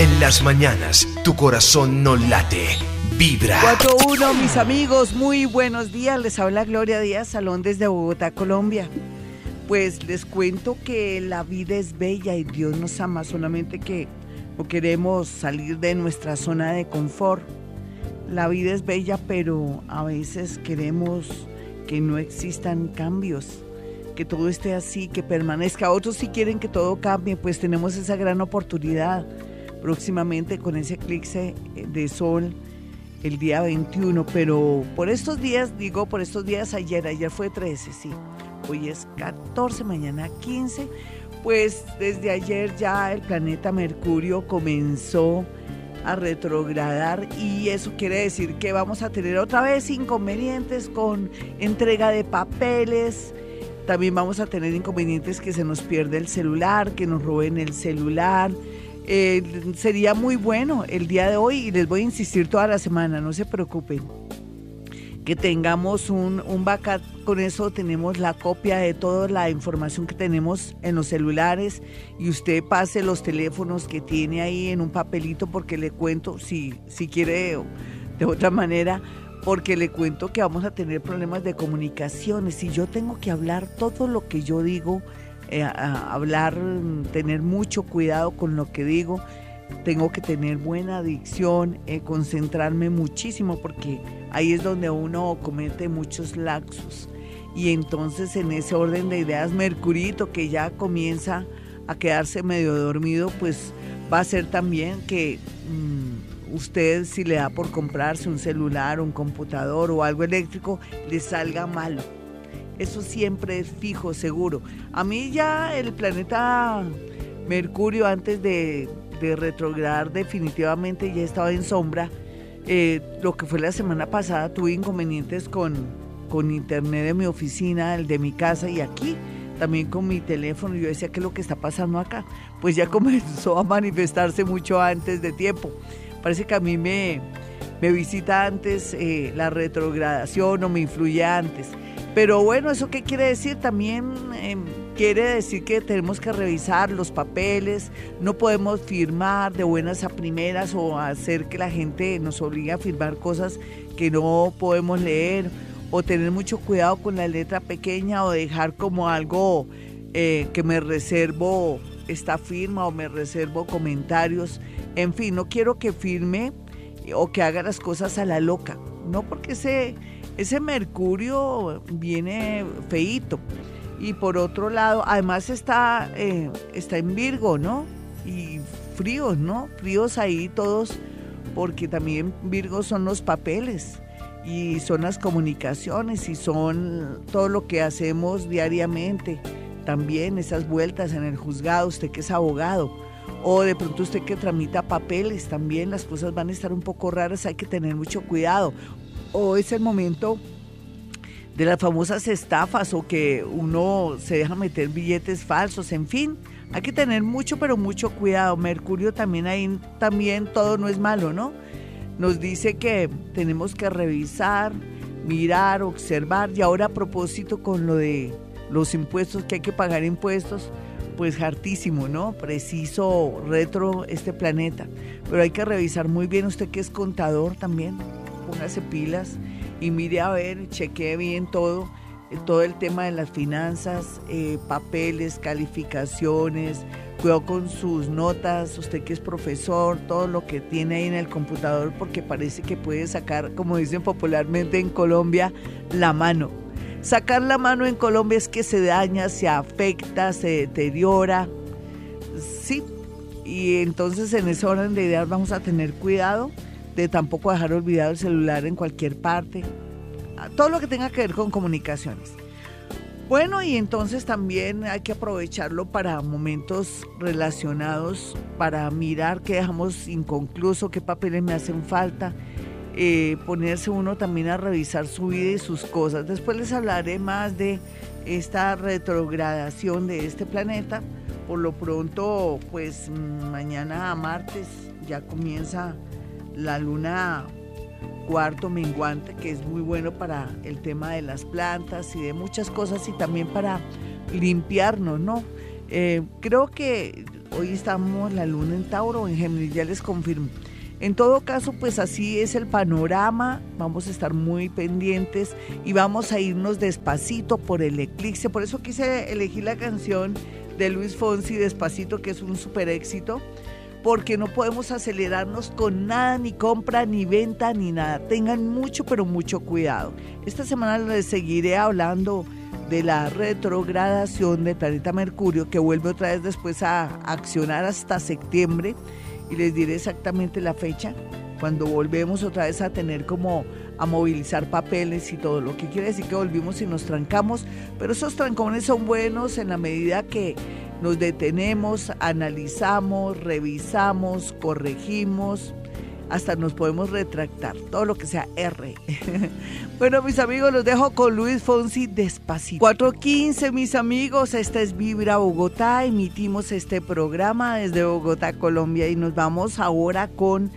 En las mañanas, tu corazón no late, vibra. 4-1, mis amigos, muy buenos días. Les habla Gloria Díaz Salón desde Bogotá, Colombia. Pues les cuento que la vida es bella y Dios nos ama, solamente que no queremos salir de nuestra zona de confort. La vida es bella, pero a veces queremos que no existan cambios, que todo esté así, que permanezca. Otros si quieren que todo cambie, pues tenemos esa gran oportunidad próximamente con ese eclipse eh, de sol el día 21, pero por estos días, digo por estos días ayer, ayer fue 13, sí, hoy es 14, mañana 15, pues desde ayer ya el planeta Mercurio comenzó a retrogradar y eso quiere decir que vamos a tener otra vez inconvenientes con entrega de papeles, también vamos a tener inconvenientes que se nos pierde el celular, que nos roben el celular, eh, sería muy bueno el día de hoy y les voy a insistir toda la semana, no se preocupen. Que tengamos un, un backup, con eso tenemos la copia de toda la información que tenemos en los celulares y usted pase los teléfonos que tiene ahí en un papelito porque le cuento, si, si quiere de otra manera, porque le cuento que vamos a tener problemas de comunicaciones. y yo tengo que hablar todo lo que yo digo, eh, hablar, tener mucho cuidado con lo que digo. Tengo que tener buena dicción, eh, concentrarme muchísimo porque ahí es donde uno comete muchos laxos. Y entonces en ese orden de ideas, Mercurito que ya comienza a quedarse medio dormido, pues va a ser también que mm, usted si le da por comprarse un celular, un computador o algo eléctrico, le salga malo eso siempre es fijo, seguro. A mí ya el planeta Mercurio antes de, retrogradar definitivamente ya estaba en sombra. Eh, lo que fue la semana pasada tuve inconvenientes con, con internet de mi oficina, el de mi casa y aquí también con mi teléfono. Yo decía, ¿qué es lo que está pasando acá? Pues ya comenzó a manifestarse mucho antes de tiempo. Parece que a mí me, me visita antes eh, la retrogradación o me influye antes. Pero bueno, ¿eso qué quiere decir? También em, quiere decir que tenemos que revisar los papeles, no podemos firmar de buenas a primeras o hacer que la gente nos obligue a firmar cosas que no podemos leer o tener mucho cuidado con la letra pequeña o dejar como algo eh, que me reservo esta firma o me reservo comentarios. En fin, no quiero que firme o que haga las cosas a la loca, no porque se ese Mercurio viene feito. Y por otro lado, además está, eh, está en Virgo, ¿no? Y fríos, ¿no? Fríos ahí todos, porque también Virgo son los papeles y son las comunicaciones y son todo lo que hacemos diariamente. También esas vueltas en el juzgado, usted que es abogado, o de pronto usted que tramita papeles, también las cosas van a estar un poco raras, hay que tener mucho cuidado o es el momento de las famosas estafas o que uno se deja meter billetes falsos, en fin, hay que tener mucho pero mucho cuidado. Mercurio también ahí también todo no es malo, ¿no? Nos dice que tenemos que revisar, mirar, observar y ahora a propósito con lo de los impuestos que hay que pagar impuestos, pues hartísimo, ¿no? Preciso retro este planeta. Pero hay que revisar muy bien usted que es contador también póngase pilas y mire a ver, chequee bien todo, eh, todo el tema de las finanzas, eh, papeles, calificaciones, cuidado con sus notas, usted que es profesor, todo lo que tiene ahí en el computador, porque parece que puede sacar, como dicen popularmente en Colombia, la mano. Sacar la mano en Colombia es que se daña, se afecta, se deteriora. Sí, y entonces en ese orden de ideas vamos a tener cuidado de tampoco dejar olvidado el celular en cualquier parte, todo lo que tenga que ver con comunicaciones. Bueno, y entonces también hay que aprovecharlo para momentos relacionados, para mirar qué dejamos inconcluso, qué papeles me hacen falta, eh, ponerse uno también a revisar su vida y sus cosas. Después les hablaré más de esta retrogradación de este planeta. Por lo pronto, pues mañana a martes ya comienza la luna cuarto menguante, que es muy bueno para el tema de las plantas y de muchas cosas y también para limpiarnos, ¿no? Eh, creo que hoy estamos la luna en Tauro, en Géminis, ya les confirmo. En todo caso, pues así es el panorama, vamos a estar muy pendientes y vamos a irnos despacito por el eclipse. Por eso quise elegir la canción de Luis Fonsi, Despacito, que es un super éxito, porque no podemos acelerarnos con nada, ni compra, ni venta, ni nada. Tengan mucho, pero mucho cuidado. Esta semana les seguiré hablando de la retrogradación del planeta Mercurio, que vuelve otra vez después a accionar hasta septiembre y les diré exactamente la fecha cuando volvemos otra vez a tener como a movilizar papeles y todo, lo que quiere decir que volvimos y nos trancamos, pero esos trancones son buenos en la medida que nos detenemos, analizamos, revisamos, corregimos, hasta nos podemos retractar, todo lo que sea R. bueno, mis amigos, los dejo con Luis Fonsi despacito. 4.15, mis amigos, esta es Vibra Bogotá, emitimos este programa desde Bogotá, Colombia, y nos vamos ahora con,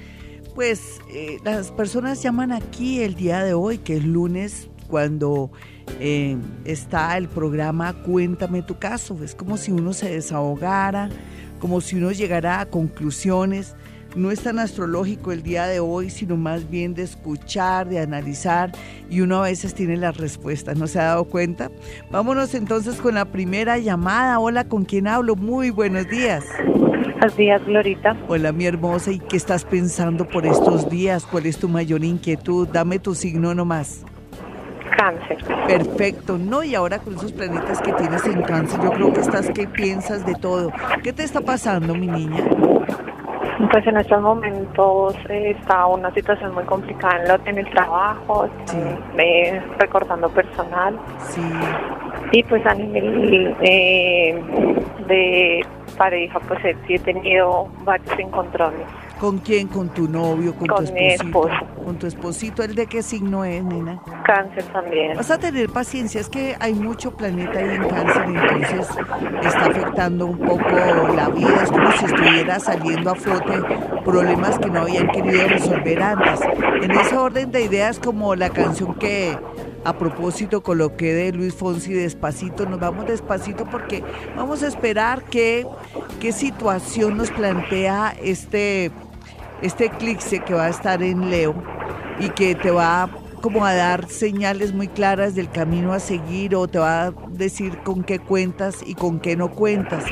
pues, eh, las personas llaman aquí el día de hoy, que es lunes, cuando eh, está el programa Cuéntame tu caso. Es como si uno se desahogara, como si uno llegara a conclusiones no es tan astrológico el día de hoy, sino más bien de escuchar, de analizar y uno a veces tiene las respuestas, ¿no se ha dado cuenta? Vámonos entonces con la primera llamada. Hola, ¿con quién hablo? Muy buenos días. Buenos días, Glorita. Hola, mi hermosa. ¿Y qué estás pensando por estos días? ¿Cuál es tu mayor inquietud? Dame tu signo nomás. Cáncer. Perfecto, ¿no? Y ahora con esos planetas que tienes en cáncer, yo creo que estás que piensas de todo. ¿Qué te está pasando, mi niña? Pues en estos momentos eh, está una situación muy complicada en, el trabajo, eh, recortando personal. Sí. Y pues a nivel eh, de pareja, pues sí he tenido varios encontrones. ¿Con quién? ¿Con tu novio? ¿Con, con tu mi esposo. ¿Con tu esposito? ¿El de qué signo es, nena? Cáncer también. Vas a tener paciencia, es que hay mucho planeta ahí en cáncer, entonces está afectando un poco la vida, es como si estuviera saliendo a flote problemas que no habían querido resolver antes. En ese orden de ideas, como la canción que a propósito coloqué de Luis Fonsi despacito, nos vamos despacito porque vamos a esperar que, qué situación nos plantea este este eclipse que va a estar en Leo y que te va como a dar señales muy claras del camino a seguir o te va a decir con qué cuentas y con qué no cuentas.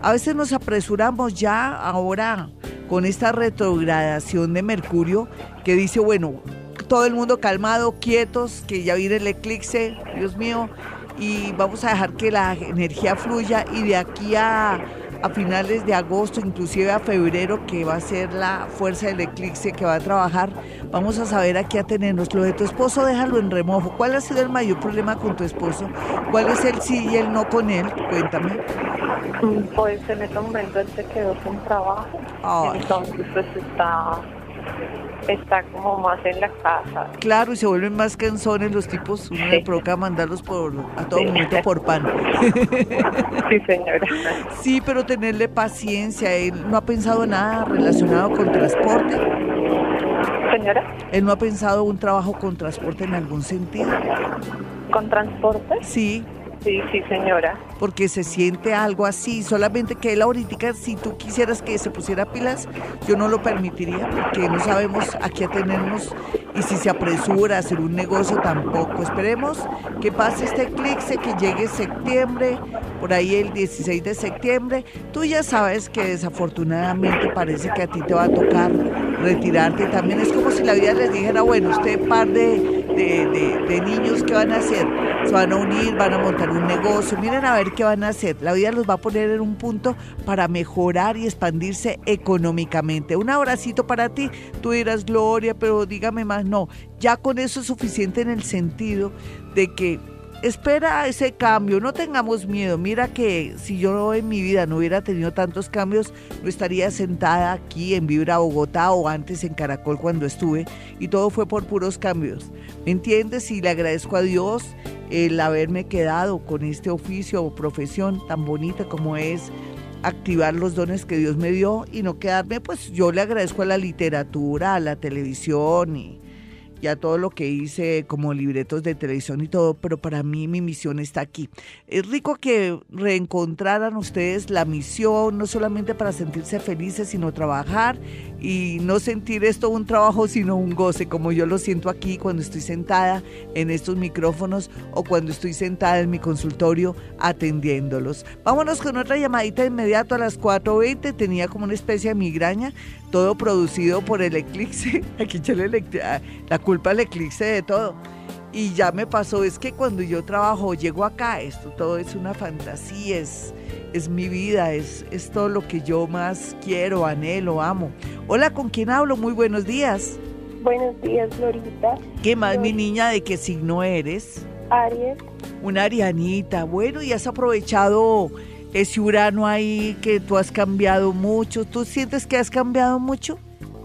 A veces nos apresuramos ya ahora con esta retrogradación de Mercurio que dice, bueno, todo el mundo calmado, quietos, que ya viene el eclipse, Dios mío, y vamos a dejar que la energía fluya y de aquí a a finales de agosto, inclusive a febrero, que va a ser la fuerza del eclipse que va a trabajar, vamos a saber aquí a tenernos. Lo de tu esposo, déjalo en remojo. ¿Cuál ha sido el mayor problema con tu esposo? ¿Cuál es el sí y el no con él? Cuéntame. Pues en este momento él se quedó sin trabajo. Entonces pues está está como más en la casa. Claro, y se vuelven más canzones los tipos, uno le provoca mandarlos por a todo momento por pan. Sí, señora. Sí, pero tenerle paciencia, él no ha pensado nada relacionado con transporte. Señora. Él no ha pensado un trabajo con transporte en algún sentido. ¿Con transporte? Sí. Sí, sí, señora. Porque se siente algo así, solamente que él ahorita, si tú quisieras que se pusiera pilas, yo no lo permitiría, porque no sabemos a qué atenernos y si se apresura a hacer un negocio tampoco. Esperemos que pase este eclipse, que llegue septiembre, por ahí el 16 de septiembre. Tú ya sabes que desafortunadamente parece que a ti te va a tocar retirarte. También es como si la vida les dijera, bueno, usted par de, de, de niños, ¿qué van a hacer? Se van a unir, van a montar un negocio, miren a ver qué van a hacer. La vida los va a poner en un punto para mejorar y expandirse económicamente. Un abracito para ti. Tú dirás, Gloria, pero dígame más. No, ya con eso es suficiente en el sentido de que espera ese cambio, no tengamos miedo. Mira que si yo en mi vida no hubiera tenido tantos cambios, no estaría sentada aquí en Vibra Bogotá o antes en Caracol cuando estuve y todo fue por puros cambios. ¿Me entiendes? Y le agradezco a Dios el haberme quedado con este oficio o profesión tan bonita como es activar los dones que Dios me dio y no quedarme, pues yo le agradezco a la literatura, a la televisión y y a todo lo que hice como libretos de televisión y todo, pero para mí mi misión está aquí. Es rico que reencontraran ustedes la misión, no solamente para sentirse felices, sino trabajar y no sentir esto un trabajo, sino un goce, como yo lo siento aquí cuando estoy sentada en estos micrófonos o cuando estoy sentada en mi consultorio atendiéndolos. Vámonos con otra llamadita de inmediato a las 4.20, tenía como una especie de migraña, todo producido por el eclipse, aquí le la culpa al eclipse de todo. Y ya me pasó, es que cuando yo trabajo, llego acá, esto todo es una fantasía, es, es mi vida, es, es todo lo que yo más quiero, anhelo, amo. Hola, ¿con quién hablo? Muy buenos días. Buenos días, Florita. ¿Qué más, mi niña, de qué signo eres? Aries. Una arianita. Bueno, y has aprovechado ese Urano ahí que tú has cambiado mucho. ¿Tú sientes que has cambiado mucho?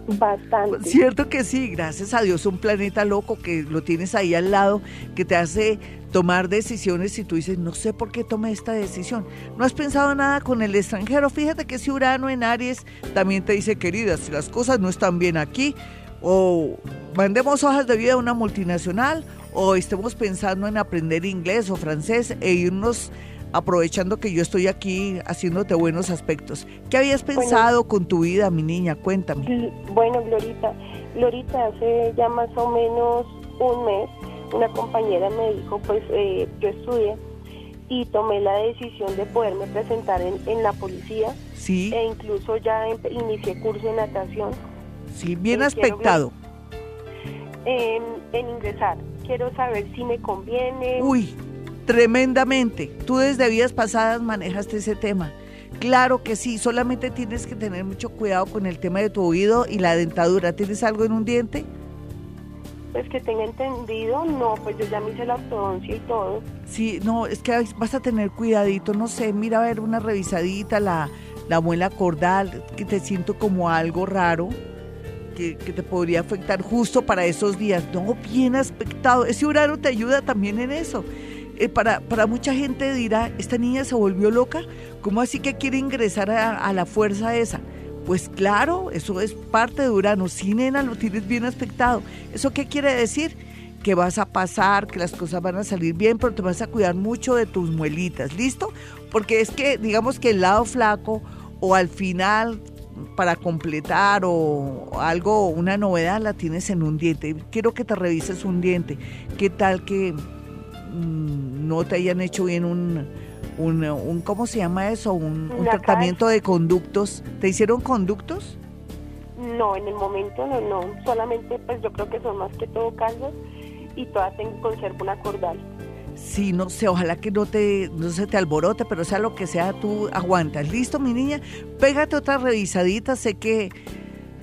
Bastante. Cierto que sí, gracias a Dios, un planeta loco que lo tienes ahí al lado, que te hace tomar decisiones y tú dices, no sé por qué tomé esta decisión. No has pensado nada con el extranjero. Fíjate que ese Urano en Aries también te dice, querida, si las cosas no están bien aquí, o mandemos hojas de vida a una multinacional, o estemos pensando en aprender inglés o francés e irnos aprovechando que yo estoy aquí haciéndote buenos aspectos. ¿Qué habías pensado con tu vida, mi niña? Cuéntame. Bueno, Glorita, Glorita, hace ya más o menos un mes, una compañera me dijo, pues eh, yo estudié y tomé la decisión de poderme presentar en, la policía. Sí. E incluso ya inicié curso de natación. Sí, bien eh, aspectado. En, en ingresar. Quiero saber si me conviene. Uy, Tremendamente. Tú desde vidas pasadas manejaste ese tema. Claro que sí, solamente tienes que tener mucho cuidado con el tema de tu oído y la dentadura. ¿Tienes algo en un diente? Pues que tenga entendido, no, pues yo ya me hice la ortodoncia y todo. Sí, no, es que vas a tener cuidadito, no sé, mira a ver una revisadita, la, la muela cordal, que te siento como algo raro. Que, que, te podría afectar justo para esos días. No, bien aspectado. Ese horario te ayuda también en eso. Eh, para, para mucha gente dirá, esta niña se volvió loca, ¿cómo así que quiere ingresar a, la fuerza esa? Pues claro, eso es parte de Urano. Sí, nena, lo tienes bien aspectado. ¿Eso qué quiere decir? Que vas a pasar, que las cosas van a salir bien, pero te vas a cuidar mucho de tus muelitas, ¿listo? Porque es que, digamos que el lado flaco o al final para completar o algo, una novedad la tienes en un diente. Quiero que te revises un diente. ¿Qué tal que no te hayan hecho bien un, un, ¿cómo se llama eso? Un, tratamiento de conductos. ¿Te hicieron conductos? No, en el momento no, no. Solamente pues yo creo que son más que todo caldos y todavía tengo, conservo una cordal. Sí, no sé, ojalá que no te no se te alborote, pero sea lo que sea, tú aguantas. ¿Listo, mi niña? Pégate otra revisadita, sé que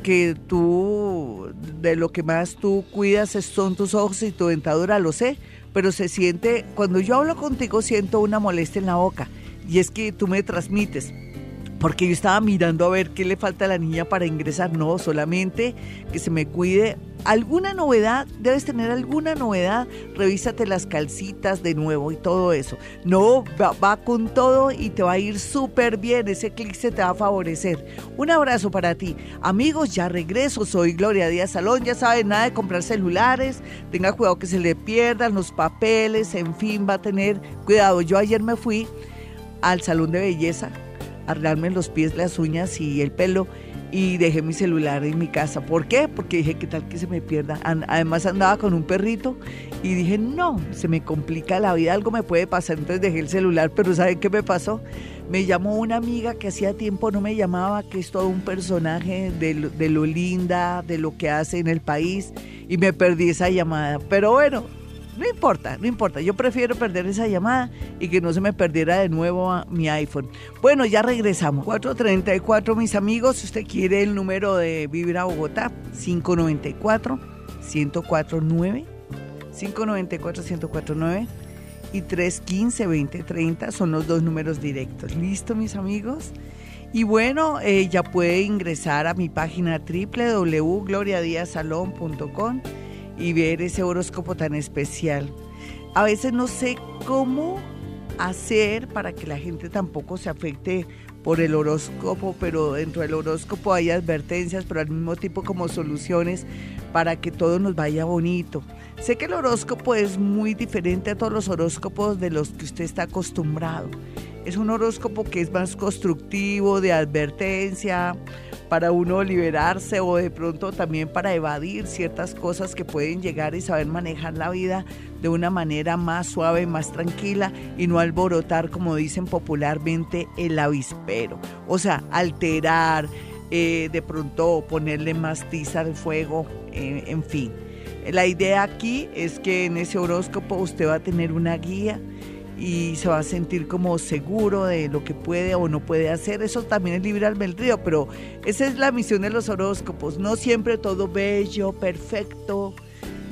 que tú de lo que más tú cuidas son tus ojos y tu dentadura, lo sé, pero se siente, cuando yo hablo contigo siento una molestia en la boca y es que tú me transmites. Porque yo estaba mirando a ver qué le falta a la niña para ingresar. No, solamente que se me cuide alguna novedad, debes tener alguna novedad, revísate las calcitas de nuevo y todo eso. No, va, con todo y te va a ir súper bien, ese clic se te va a favorecer. Un abrazo para ti. Amigos, ya regreso, soy Gloria Díaz Salón, ya saben, nada de comprar celulares, tenga cuidado que se le pierdan los papeles, en fin, va a tener cuidado. Yo ayer me fui al salón de belleza, arreglarme los pies, las uñas y el pelo y dejé mi celular en mi casa. ¿Por qué? Porque dije, ¿qué tal que se me pierda? Además andaba con un perrito y dije, no, se me complica la vida, algo me puede pasar. Entonces dejé el celular, pero ¿saben qué me pasó? Me llamó una amiga que hacía tiempo no me llamaba, que es todo un personaje de de lo linda, de lo que hace en el país, y me perdí esa llamada. Pero bueno, no importa, no importa. Yo prefiero perder esa llamada y que no se me perdiera de nuevo mi iPhone. Bueno, ya regresamos. 434, mis amigos. Si usted quiere el número de Vivir a Bogotá, 594 1049 594 1049 y 315-2030 son los dos números directos. ¿Listo, mis amigos? Y bueno, eh, ya puede ingresar a mi página www.gloriadiasalón.com y ver ese horóscopo tan especial. A veces no sé cómo hacer para que la gente tampoco se afecte por el horóscopo, pero dentro del horóscopo hay advertencias, pero al mismo tiempo como soluciones para que todo nos vaya bonito. Sé que el horóscopo es muy diferente a todos los horóscopos de los que usted está acostumbrado. Es un horóscopo que es más constructivo, de advertencia, para uno liberarse o de pronto también para evadir ciertas cosas que pueden llegar y saber manejar la vida de una manera más suave, más tranquila y no alborotar, como dicen popularmente, el avispero. O sea, alterar, eh, de pronto ponerle más tiza al fuego, eh, en fin. La idea aquí es que en ese horóscopo usted va a tener una guía y se va a sentir como seguro de lo que puede o no puede hacer. Eso también es libre albedrío, pero esa es la misión de los horóscopos. No siempre todo bello, perfecto,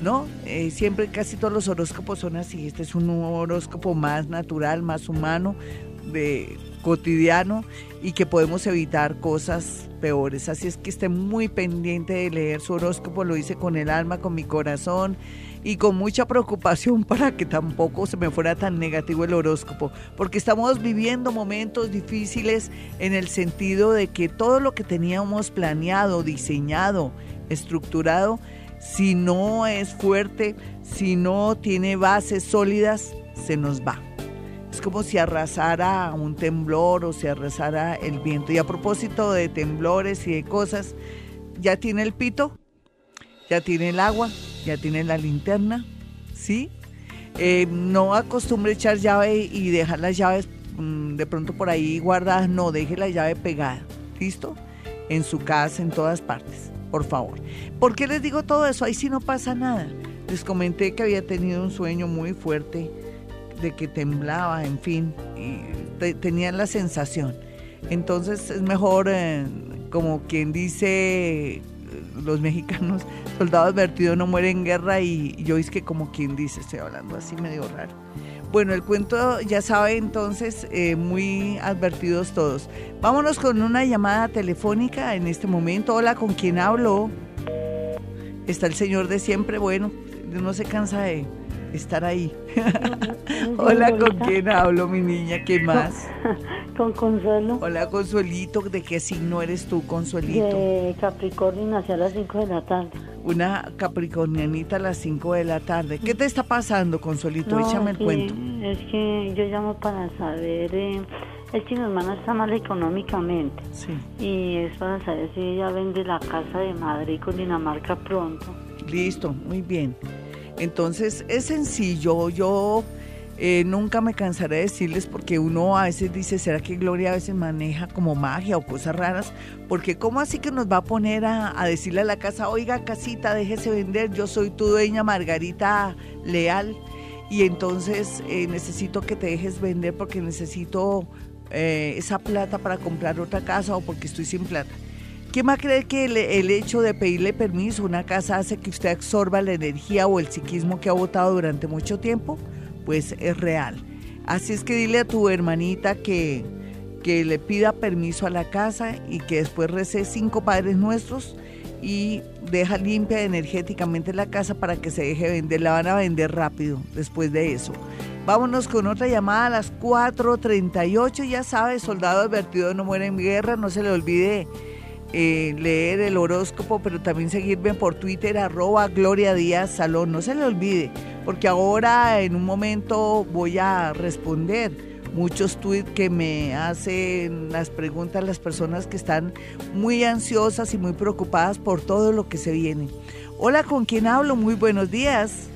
¿no? Eh, siempre casi todos los horóscopos son así. Este es un horóscopo más natural, más humano, de cotidiano y que podemos evitar cosas peores. Así es que esté muy pendiente de leer su horóscopo, lo hice con el alma, con mi corazón y con mucha preocupación para que tampoco se me fuera tan negativo el horóscopo, porque estamos viviendo momentos difíciles en el sentido de que todo lo que teníamos planeado, diseñado, estructurado, si no es fuerte, si no tiene bases sólidas, se nos va. Es como si arrasara un temblor o si arrasara el viento. Y a propósito de temblores y de cosas, ¿ya tiene el pito? ¿Ya tiene el agua? ya tiene la linterna, ¿sí? Eh, no acostumbre echar llave y dejar las llaves mm, de pronto por ahí guardadas, no, deje la llave pegada, ¿listo? En su casa, en todas partes, por favor. ¿Por qué les digo todo eso? Ahí sí no pasa nada. Les comenté que había tenido un sueño muy fuerte, de que temblaba, en fin, y tenía la sensación. Entonces es mejor, eh, como quien dice, los mexicanos, soldado advertido no muere en guerra y yo es que como quien dice, estoy hablando así medio raro. Bueno, el cuento ya sabe entonces, eh, muy advertidos todos. Vámonos con una llamada telefónica en este momento. Hola, ¿con quién hablo? Está el señor de siempre, bueno, no se cansa de estar ahí. Hola, ¿con quién hablo, mi niña? ¿Qué más? Con Consuelo. Hola, Consuelito. ¿De qué signo eres tú, Consuelito? De Capricornio, nació a las 5 de la tarde. Una capricornianita a las 5 de la tarde. ¿Qué te está pasando, Consuelito? Échame el cuento. Es que yo llamo para saber... Eh, es que mi hermana está mal económicamente. Sí. Y es para saber si ella vende la casa de Madrid con Dinamarca pronto. Listo, muy bien. Entonces es sencillo. Yo eh, nunca me cansaré de decirles porque uno a veces dice, ¿será que Gloria a veces maneja como magia o cosas raras? Porque ¿cómo así que nos va a poner a, decirle a la casa, oiga casita, déjese vender, yo soy tu dueña Margarita Leal y entonces eh, necesito que te dejes vender porque necesito eh, esa plata para comprar otra casa o porque estoy sin plata? ¿Quién va a creer que el, el, hecho de pedirle permiso a una casa hace que usted absorba la energía o el psiquismo que ha votado durante mucho tiempo? Pues es real. Así es que dile a tu hermanita que, que le pida permiso a la casa y que después rece cinco padres nuestros y deja limpia energéticamente la casa para que se deje vender. La van a vender rápido después de eso. Vámonos con otra llamada a las 4.38. Ya sabes, soldado advertido no muere en guerra. No se le olvide eh, leer el horóscopo, pero también seguirme por Twitter, arroba Gloria Díaz Salón. No se le olvide porque ahora en un momento voy a responder muchos tweets que me hacen las preguntas las personas que están muy ansiosas y muy preocupadas por todo lo que se viene. Hola, ¿con quién hablo? Muy buenos días.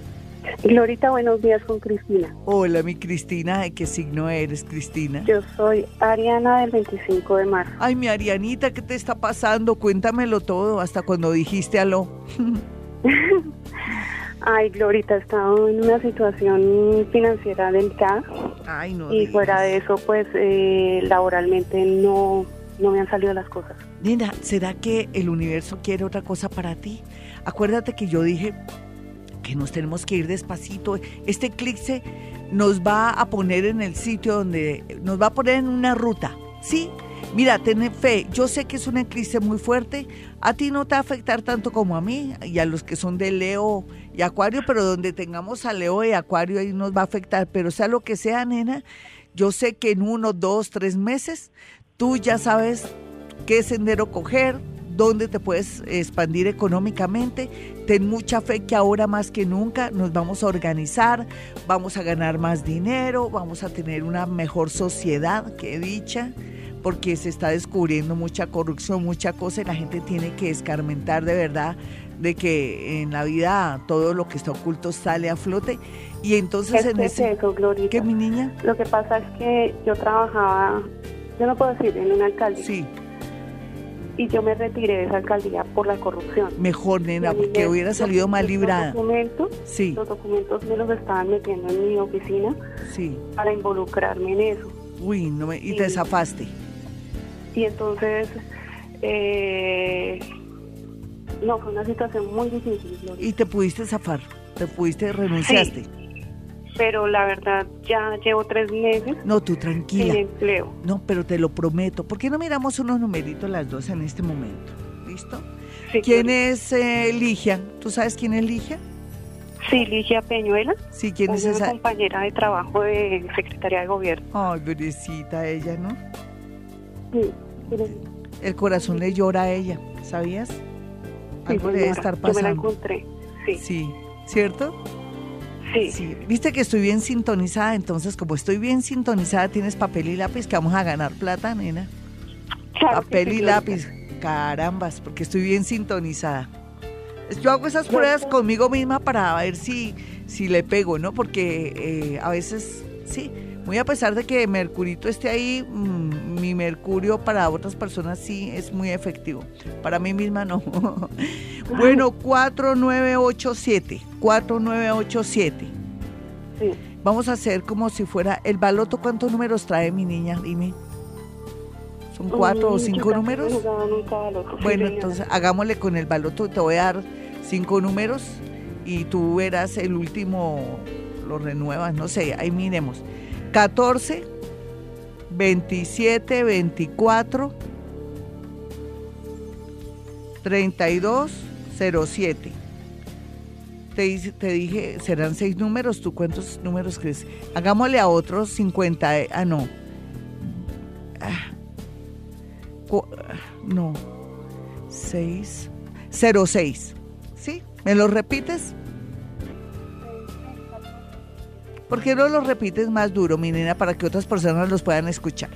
Glorita, buenos días con Cristina. Hola, mi Cristina, ¿de qué signo eres, Cristina? Yo soy Ariana del 25 de marzo. Ay, mi Arianita, ¿qué te está pasando? Cuéntamelo todo, hasta cuando dijiste aló. Ay, Glorita, he estado en una situación financiera delicada. Ay, no. Y fuera de eso, pues eh, laboralmente no, no me han salido las cosas. Nina, ¿será que el universo quiere otra cosa para ti? Acuérdate que yo dije que nos tenemos que ir despacito. Este eclipse nos va a poner en el sitio donde nos va a poner en una ruta, ¿sí? Mira, ten fe, yo sé que es un eclipse muy fuerte, a ti no te va a afectar tanto como a mí y a los que son de Leo y Acuario, pero donde tengamos a Leo y Acuario ahí nos va a afectar, pero sea lo que sea, nena, yo sé que en uno, dos, tres meses Tú ya sabes qué sendero coger, dónde te puedes expandir económicamente. Ten mucha fe que ahora más que nunca nos vamos a organizar, vamos a ganar más dinero, vamos a tener una mejor sociedad, que dicha, porque se está descubriendo mucha corrupción, mucha cosa y la gente tiene que escarmentar de verdad de que en la vida todo lo que está oculto sale a flote y entonces en ese eso, ¿Qué mi niña? Lo que pasa es que yo trabajaba, yo no puedo decir, en una alcaldía. Sí y yo me retiré de esa alcaldía por la corrupción. Mejor, nena, porque hubiera salido mal librada. Los documentos, sí. los documentos me los estaban metiendo en mi oficina sí. para involucrarme en eso. Uy, no me, y, te zafaste. Y entonces, eh, no, fue una situación muy difícil. ¿Y te pudiste zafar? ¿Te pudiste, renunciaste? Pero la verdad ya llevo tres meses. No, tú tranquila. Sin empleo. No, pero te lo prometo. ¿Por qué no miramos unos numeritos las dos en este momento? ¿Listo? ¿Quién es eh, Ligia? ¿Tú sabes quién es Ligia? Sí, Ligia Peñuela. Sí, ¿quién es esa? compañera de trabajo de Secretaría de Gobierno. Ay, bebecita ella, ¿no? Sí. El corazón le llora a ella, ¿sabías? Algo debe estar pasando. Yo me la encontré, sí. Sí, ¿cierto? Sí. Viste que estoy bien sintonizada, entonces como estoy bien sintonizada, tienes papel y lápiz que vamos a ganar plata, nena. papel y lápiz, carambas, porque estoy bien sintonizada. Yo hago esas pruebas conmigo misma para ver si, si le pego, ¿no? Porque eh, a veces, sí, muy a pesar de que Mercurito esté ahí, mm, mi Mercurio para otras personas sí es muy efectivo. Para mí misma no. bueno, 4987. 4987. Sí. Vamos a hacer como si fuera el baloto. ¿Cuántos números trae mi niña? Dime. ¿Son cuatro o cinco números? bueno, entonces hagámosle con el baloto. Te voy a dar cinco números y tú verás el último, lo renuevas, no sé, ahí miremos. 14, 27, 24, 32, 07. Te, te dije, serán seis números. ¿Tú cuántos números crees? Hagámosle a otros 50. Eh, ah, no. Ah, no. 6. 06. ¿Sí? ¿Me lo repites? ¿Por qué no lo repites más duro, mi nena, para que otras personas los puedan escuchar?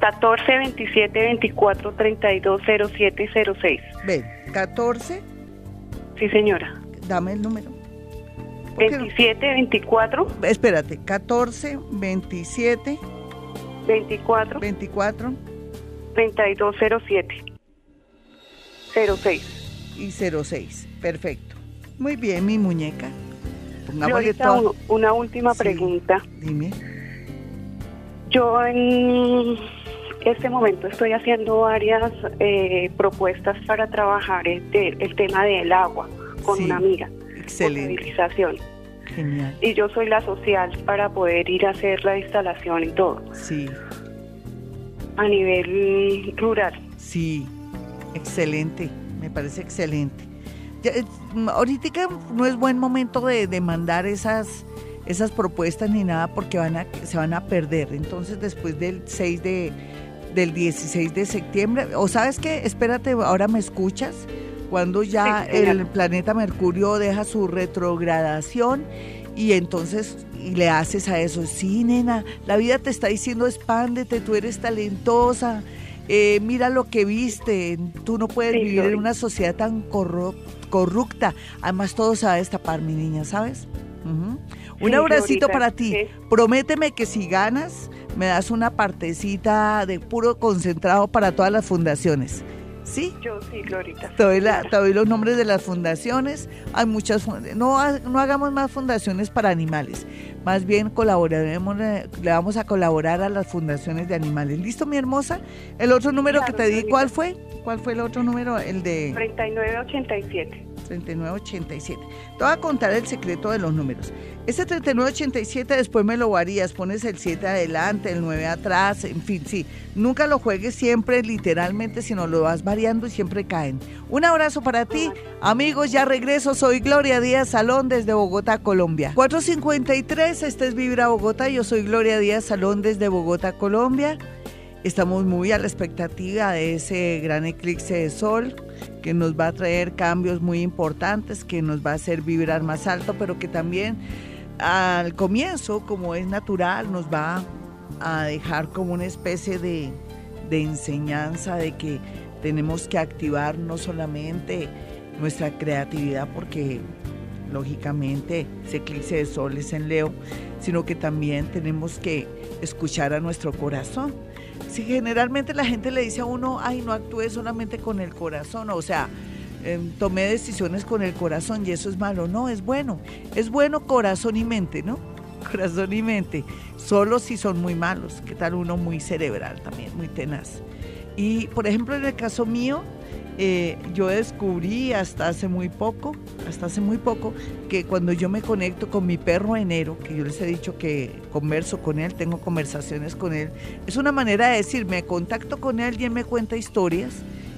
14, 27, 24, 32, 07, 06. Ven, 14. Sí, señora. Dame el número. 27, 24. Espérate, 14, 27. 24. 24. 32, 07. 06. Y 06, perfecto. Muy bien, mi muñeca una última pregunta. Dime. Yo en este momento estoy haciendo varias eh, propuestas para trabajar el, tema del agua con una amiga. Excelente. Genial. Y yo soy la social para poder ir a hacer la instalación y todo. Sí. A nivel rural. Sí, excelente, me parece excelente. Eh, ahorita no es buen momento de, mandar esas, esas propuestas ni nada porque van a, se van a perder. Entonces después del 6 de, del 16 de septiembre, o sabes qué, espérate, ahora me escuchas, cuando ya el planeta Mercurio deja su retrogradación y entonces y le haces a eso, sí, nena, la vida te está diciendo expándete, tú eres talentosa, eh, mira lo que viste, tú no puedes vivir en una sociedad tan corrupta. Además, todo se va a destapar, mi niña, ¿sabes? Un abracito para ti. Prométeme que si ganas, me das una partecita de puro concentrado para todas las fundaciones. ¿Sí? Yo sí, Glorita. Te doy, la, te doy, los nombres de las fundaciones. Hay muchas. No, no hagamos más fundaciones para animales. Más bien colaboraremos, le vamos a colaborar a las fundaciones de animales. ¿Listo, mi hermosa? El otro número que te di, ¿cuál fue? ¿Cuál fue el otro número? El de... 3987. 3987. Te voy a contar el secreto de los números. Ese 3987 después me lo varías, pones el 7 adelante, el 9 atrás, en fin, sí. Nunca lo juegues siempre literalmente, sino lo vas variando y siempre caen. Un abrazo para ti. Amigos, ya regreso. Soy Gloria Díaz Salón desde Bogotá, Colombia. 453, este es Vibra Bogotá. Yo soy Gloria Díaz Salón desde Bogotá, Colombia. Estamos muy a la expectativa de ese gran eclipse de sol que nos va a traer cambios muy importantes, que nos va a hacer vibrar más alto, pero que también al comienzo, como es natural, nos va a dejar como una especie de, enseñanza de que tenemos que activar no solamente nuestra creatividad, porque lógicamente ese eclipse de sol es en Leo, sino que también tenemos que escuchar a nuestro corazón. Si generalmente la gente le dice a uno, ay, no actúe solamente con el corazón, o sea, em, tomé decisiones con el corazón y eso es malo. No, es bueno. Es bueno corazón y mente, ¿no? Corazón y mente. Solo si son muy malos. ¿Qué tal uno muy cerebral también, muy tenaz? Y por ejemplo, en el caso mío, eh, yo descubrí hasta hace muy poco, hasta hace muy poco, que cuando yo me conecto con mi perro enero, que yo les he dicho que converso con él, tengo conversaciones con él, es una manera de decir, me contacto con él y él me cuenta historias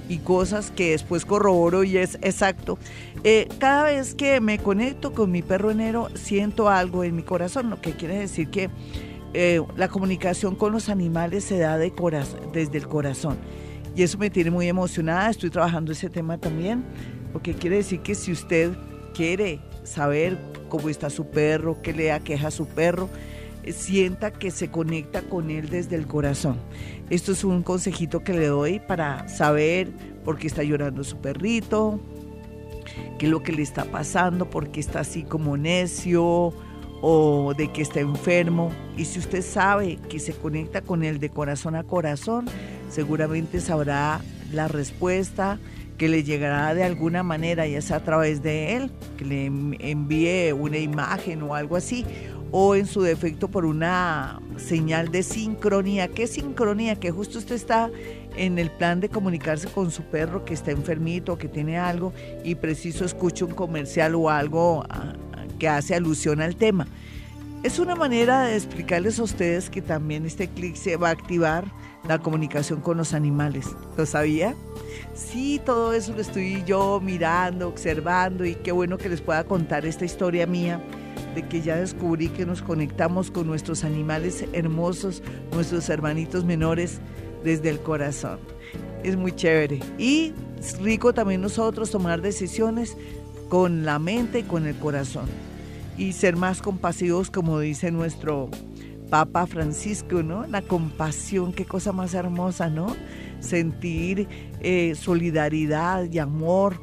y cosas que después corroboro y es exacto. Eh, cada vez que me conecto con mi perro enero, siento algo en mi corazón, lo que quiere decir que eh, la comunicación con los animales se da de desde el corazón y eso me tiene muy emocionada. Estoy trabajando ese tema también, porque quiere decir que si usted quiere saber cómo está su perro, qué le aqueja a su perro, eh, sienta que se conecta con él desde el corazón. Esto es un consejito que le doy para saber por qué está llorando su perrito, qué es lo que le está pasando, por qué está así como necio o de que está enfermo. Y si usted sabe que se conecta con él de corazón a corazón, seguramente sabrá la respuesta que le llegará de alguna manera, ya sea a través de él, que le envíe una imagen o algo así, o en su defecto por una señal de sincronía. ¿Qué sincronía? Que justo usted está en el plan de comunicarse con su perro que está enfermito, que tiene algo y preciso escucha un comercial o algo ah, que hace alusión al tema. Es una manera de explicarles a ustedes que también este clic se va a activar la comunicación con los animales. ¿Lo sabía? Sí, todo eso lo estoy yo mirando, observando y qué bueno que les pueda contar esta historia mía de que ya descubrí que nos conectamos con nuestros animales hermosos, nuestros hermanitos menores desde el corazón. Es muy chévere. Y es rico también nosotros tomar decisiones con la mente y con el corazón. Y ser más compasivos, como dice nuestro Papa Francisco, ¿no? La compasión, qué cosa más hermosa, ¿no? Sentir eh, solidaridad y amor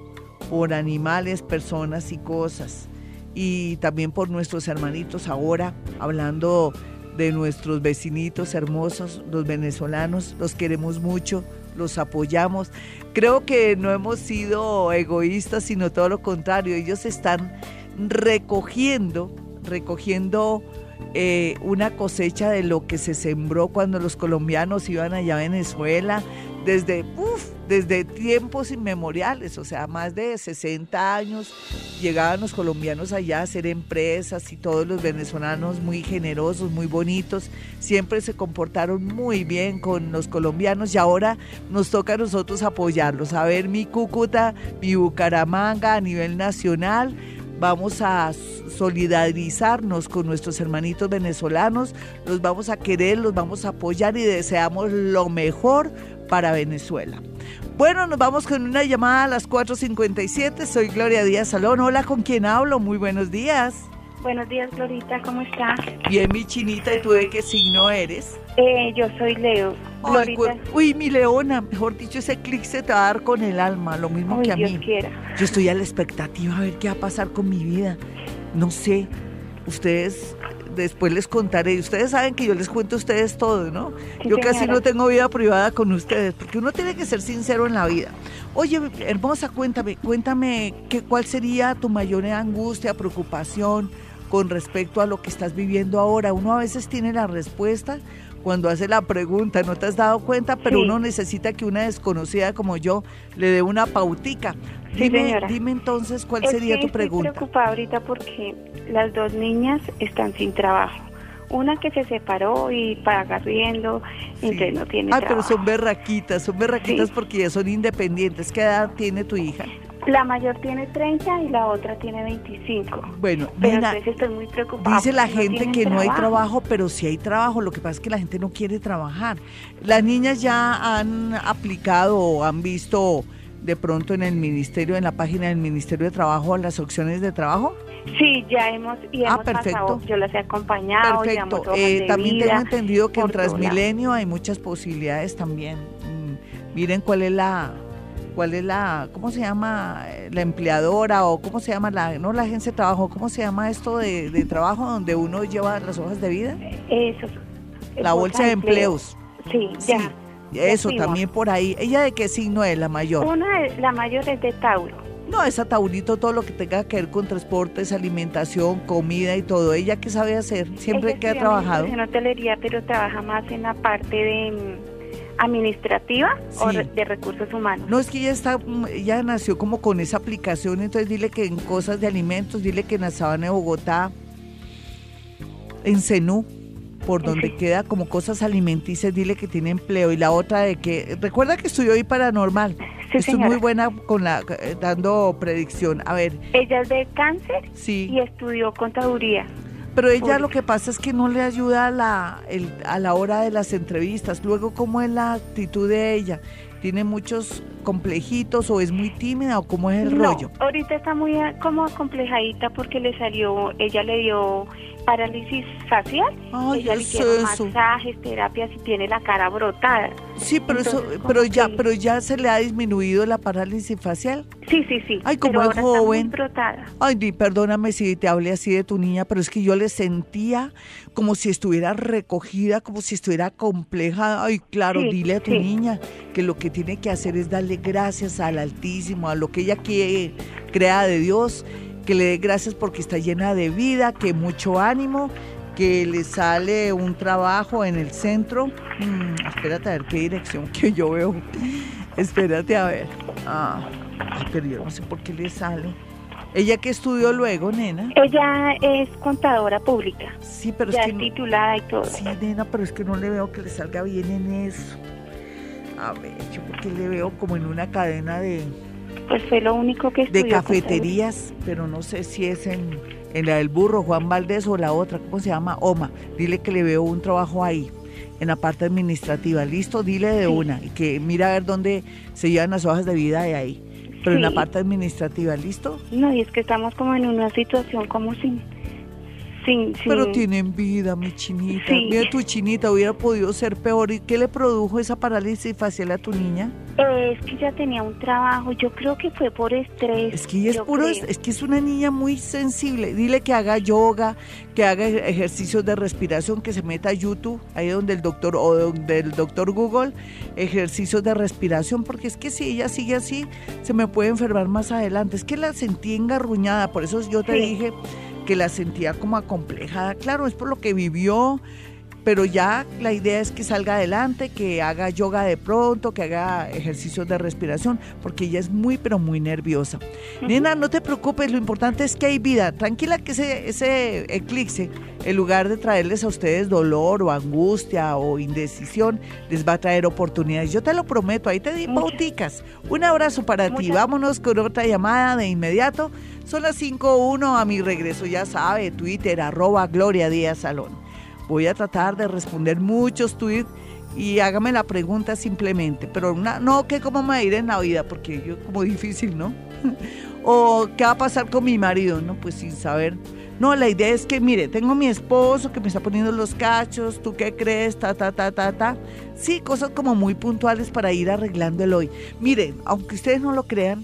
por animales, personas y cosas. Y también por nuestros hermanitos ahora, hablando de nuestros vecinitos hermosos, los venezolanos, los queremos mucho, los apoyamos. Creo que no hemos sido egoístas, sino todo lo contrario. Ellos están recogiendo, recogiendo eh, una cosecha de lo que se sembró cuando los colombianos iban allá a Venezuela, desde, desde tiempos inmemoriales, o sea, más de 60 años llegaban los colombianos allá a hacer empresas y todos los venezolanos muy generosos, muy bonitos, siempre se comportaron muy bien con los colombianos y ahora nos toca a nosotros apoyarlos, a ver mi Cúcuta, mi Bucaramanga a nivel nacional vamos a solidarizarnos con nuestros hermanitos venezolanos, los vamos a querer, los vamos a apoyar y deseamos lo mejor para Venezuela. Bueno, nos vamos con una llamada a las 4.57. Soy Gloria Díaz Salón. Hola, ¿con quién hablo? Muy buenos días. Buenos días, Glorita, ¿cómo estás? Bien, mi chinita, ¿y tú de qué signo eres? Eh, yo soy Leo. Glorita. uy, mi leona, mejor dicho, ese clic se te va a dar con el alma, lo mismo que a Dios mí. Quiera. Yo estoy a la expectativa a ver qué va a pasar con mi vida. No sé, ustedes después les contaré. Ustedes saben que yo les cuento a ustedes todo, ¿no? yo casi no tengo vida privada con ustedes, porque uno tiene que ser sincero en la vida. Oye, hermosa, cuéntame, cuéntame qué, cuál sería tu mayor angustia, preocupación, con respecto a lo que estás viviendo ahora. Uno a veces tiene la respuesta cuando hace la pregunta, no te has dado cuenta, pero uno necesita que una desconocida como yo le dé una pautica. dime, dime entonces cuál sería tu pregunta. Estoy preocupada ahorita porque las dos niñas están sin trabajo. Una que se separó y paga riendo, entonces no tiene Ah, pero son berraquitas, son berraquitas porque ya son independientes. ¿Qué edad tiene tu hija? La mayor tiene 30 y la otra tiene 25. Bueno, pero nena, estoy muy preocupada. Dice la gente que no hay trabajo, pero sí hay trabajo. Lo que pasa es que la gente no quiere trabajar. Las niñas ya han aplicado o han visto de pronto en el ministerio, en la página del Ministerio de Trabajo, las opciones de trabajo. Sí, ya hemos, y ah, perfecto. yo las he acompañado. Perfecto. Eh, también tengo entendido que en Transmilenio hay muchas posibilidades también. Mm, miren cuál es la cuál es la, ¿cómo se llama? La empleadora o cómo se llama la, no la agencia de trabajo, ¿cómo se llama esto de, trabajo donde uno lleva las hojas de vida? Eso. La bolsa de empleos. Sí, ya. Eso, también por ahí. ¿Ella de qué signo es la mayor? Una, la mayor es de Tauro. No, esa Taurito, todo lo que tenga que ver con transportes, alimentación, comida y todo. ¿Ella qué sabe hacer? Siempre que ha trabajado. En hotelería, pero trabaja más en la parte de administrativa o de recursos humanos. No, es que ella está, ella nació como con esa aplicación, entonces dile que en cosas de alimentos, dile que en la sabana de Bogotá, en Cenú, por donde queda como cosas alimenticias, dile que tiene empleo. Y la otra de que, recuerda que estudió hoy paranormal. Sí, Estoy muy buena con la eh, dando predicción. A ver. Ella es de cáncer sí. y estudió contaduría. Pero ella lo que pasa es que no le ayuda a la, a la hora de las entrevistas. Luego, ¿cómo es la actitud de ella? ¿Tiene muchos complejitos o es muy tímida o cómo es el rollo? Ahorita está muy como complejadita porque le salió, ella le dio parálisis facial. Ay, ella masajes, terapias y tiene la cara brotada. Sí, pero eso, pero ya, pero ya se le ha disminuido la parálisis facial. Sí, sí, sí. Ay, como es joven. brotada. Ay, perdóname si te hablé así de tu niña, pero es que yo le sentía como si estuviera recogida, como si estuviera compleja. Ay, claro, dile a tu niña que lo que tiene que hacer es darle gracias al Altísimo, a lo que ella quiere, crea de Dios que le dé gracias porque está llena de vida, que mucho ánimo, que le sale un trabajo en el centro. Mm, espérate a ver qué dirección que yo veo. espérate a ver. Ah, pero yo no sé por qué le sale. ¿Ella qué estudió luego, nena? Ella es contadora pública. Sí, pero ya es que titulada y todo. Sí, nena, pero es que no le veo que le salga bien en eso. A ver, yo porque le veo como en una cadena de, pues fue lo único que. De cafeterías, pero no sé si es en, en la del burro, Juan Valdés o la otra, ¿cómo se llama? Oma. Dile que le veo un trabajo ahí, en la parte administrativa. Listo, dile de una. Y que mira a ver dónde se llevan las hojas de vida de ahí. Pero en la parte administrativa, ¿listo? No, y es que estamos como en una situación como sin pero tienen vida, mi chinita. Mira, tu chinita hubiera podido ser peor. ¿Y qué le produjo esa parálisis facial a tu niña? es que ella tenía un trabajo, yo creo que fue por estrés. Es que ella es puro, es, que es una niña muy sensible. Dile que haga yoga, que haga ejercicios de respiración, que se meta a YouTube, ahí donde el doctor o donde el doctor Google, ejercicios de respiración, porque es que si ella sigue así, se me puede enfermar más adelante. Es que la sentí engarruñada, por eso yo te dije que la sentía como acomplejada. Claro, es por lo que vivió, pero ya la idea es que salga adelante, que haga yoga de pronto, que haga ejercicios de respiración, porque ella es muy, pero muy nerviosa. Nena, no te preocupes, lo importante es que hay vida. Tranquila que ese, ese eclipse, en lugar de traerles a ustedes dolor o angustia o indecisión, les va a traer oportunidades. Yo te lo prometo, ahí te di pauticas. Un abrazo para ti. Vámonos con otra llamada de inmediato. Son las 5.1 a mi regreso, ya sabe, Twitter, arroba Gloria Díaz Salón. Voy a tratar de responder muchos tweets y hágame la pregunta simplemente, pero no que cómo me va en la vida, porque yo como difícil, ¿no? o qué va a pasar con mi marido, ¿no? Pues sin saber. No, la idea es que, mire, tengo mi esposo que me está poniendo los cachos, ¿tú qué crees? Ta, ta, ta, ta, ta. Sí, cosas como muy puntuales para ir arreglando el hoy. Miren, aunque ustedes no lo crean,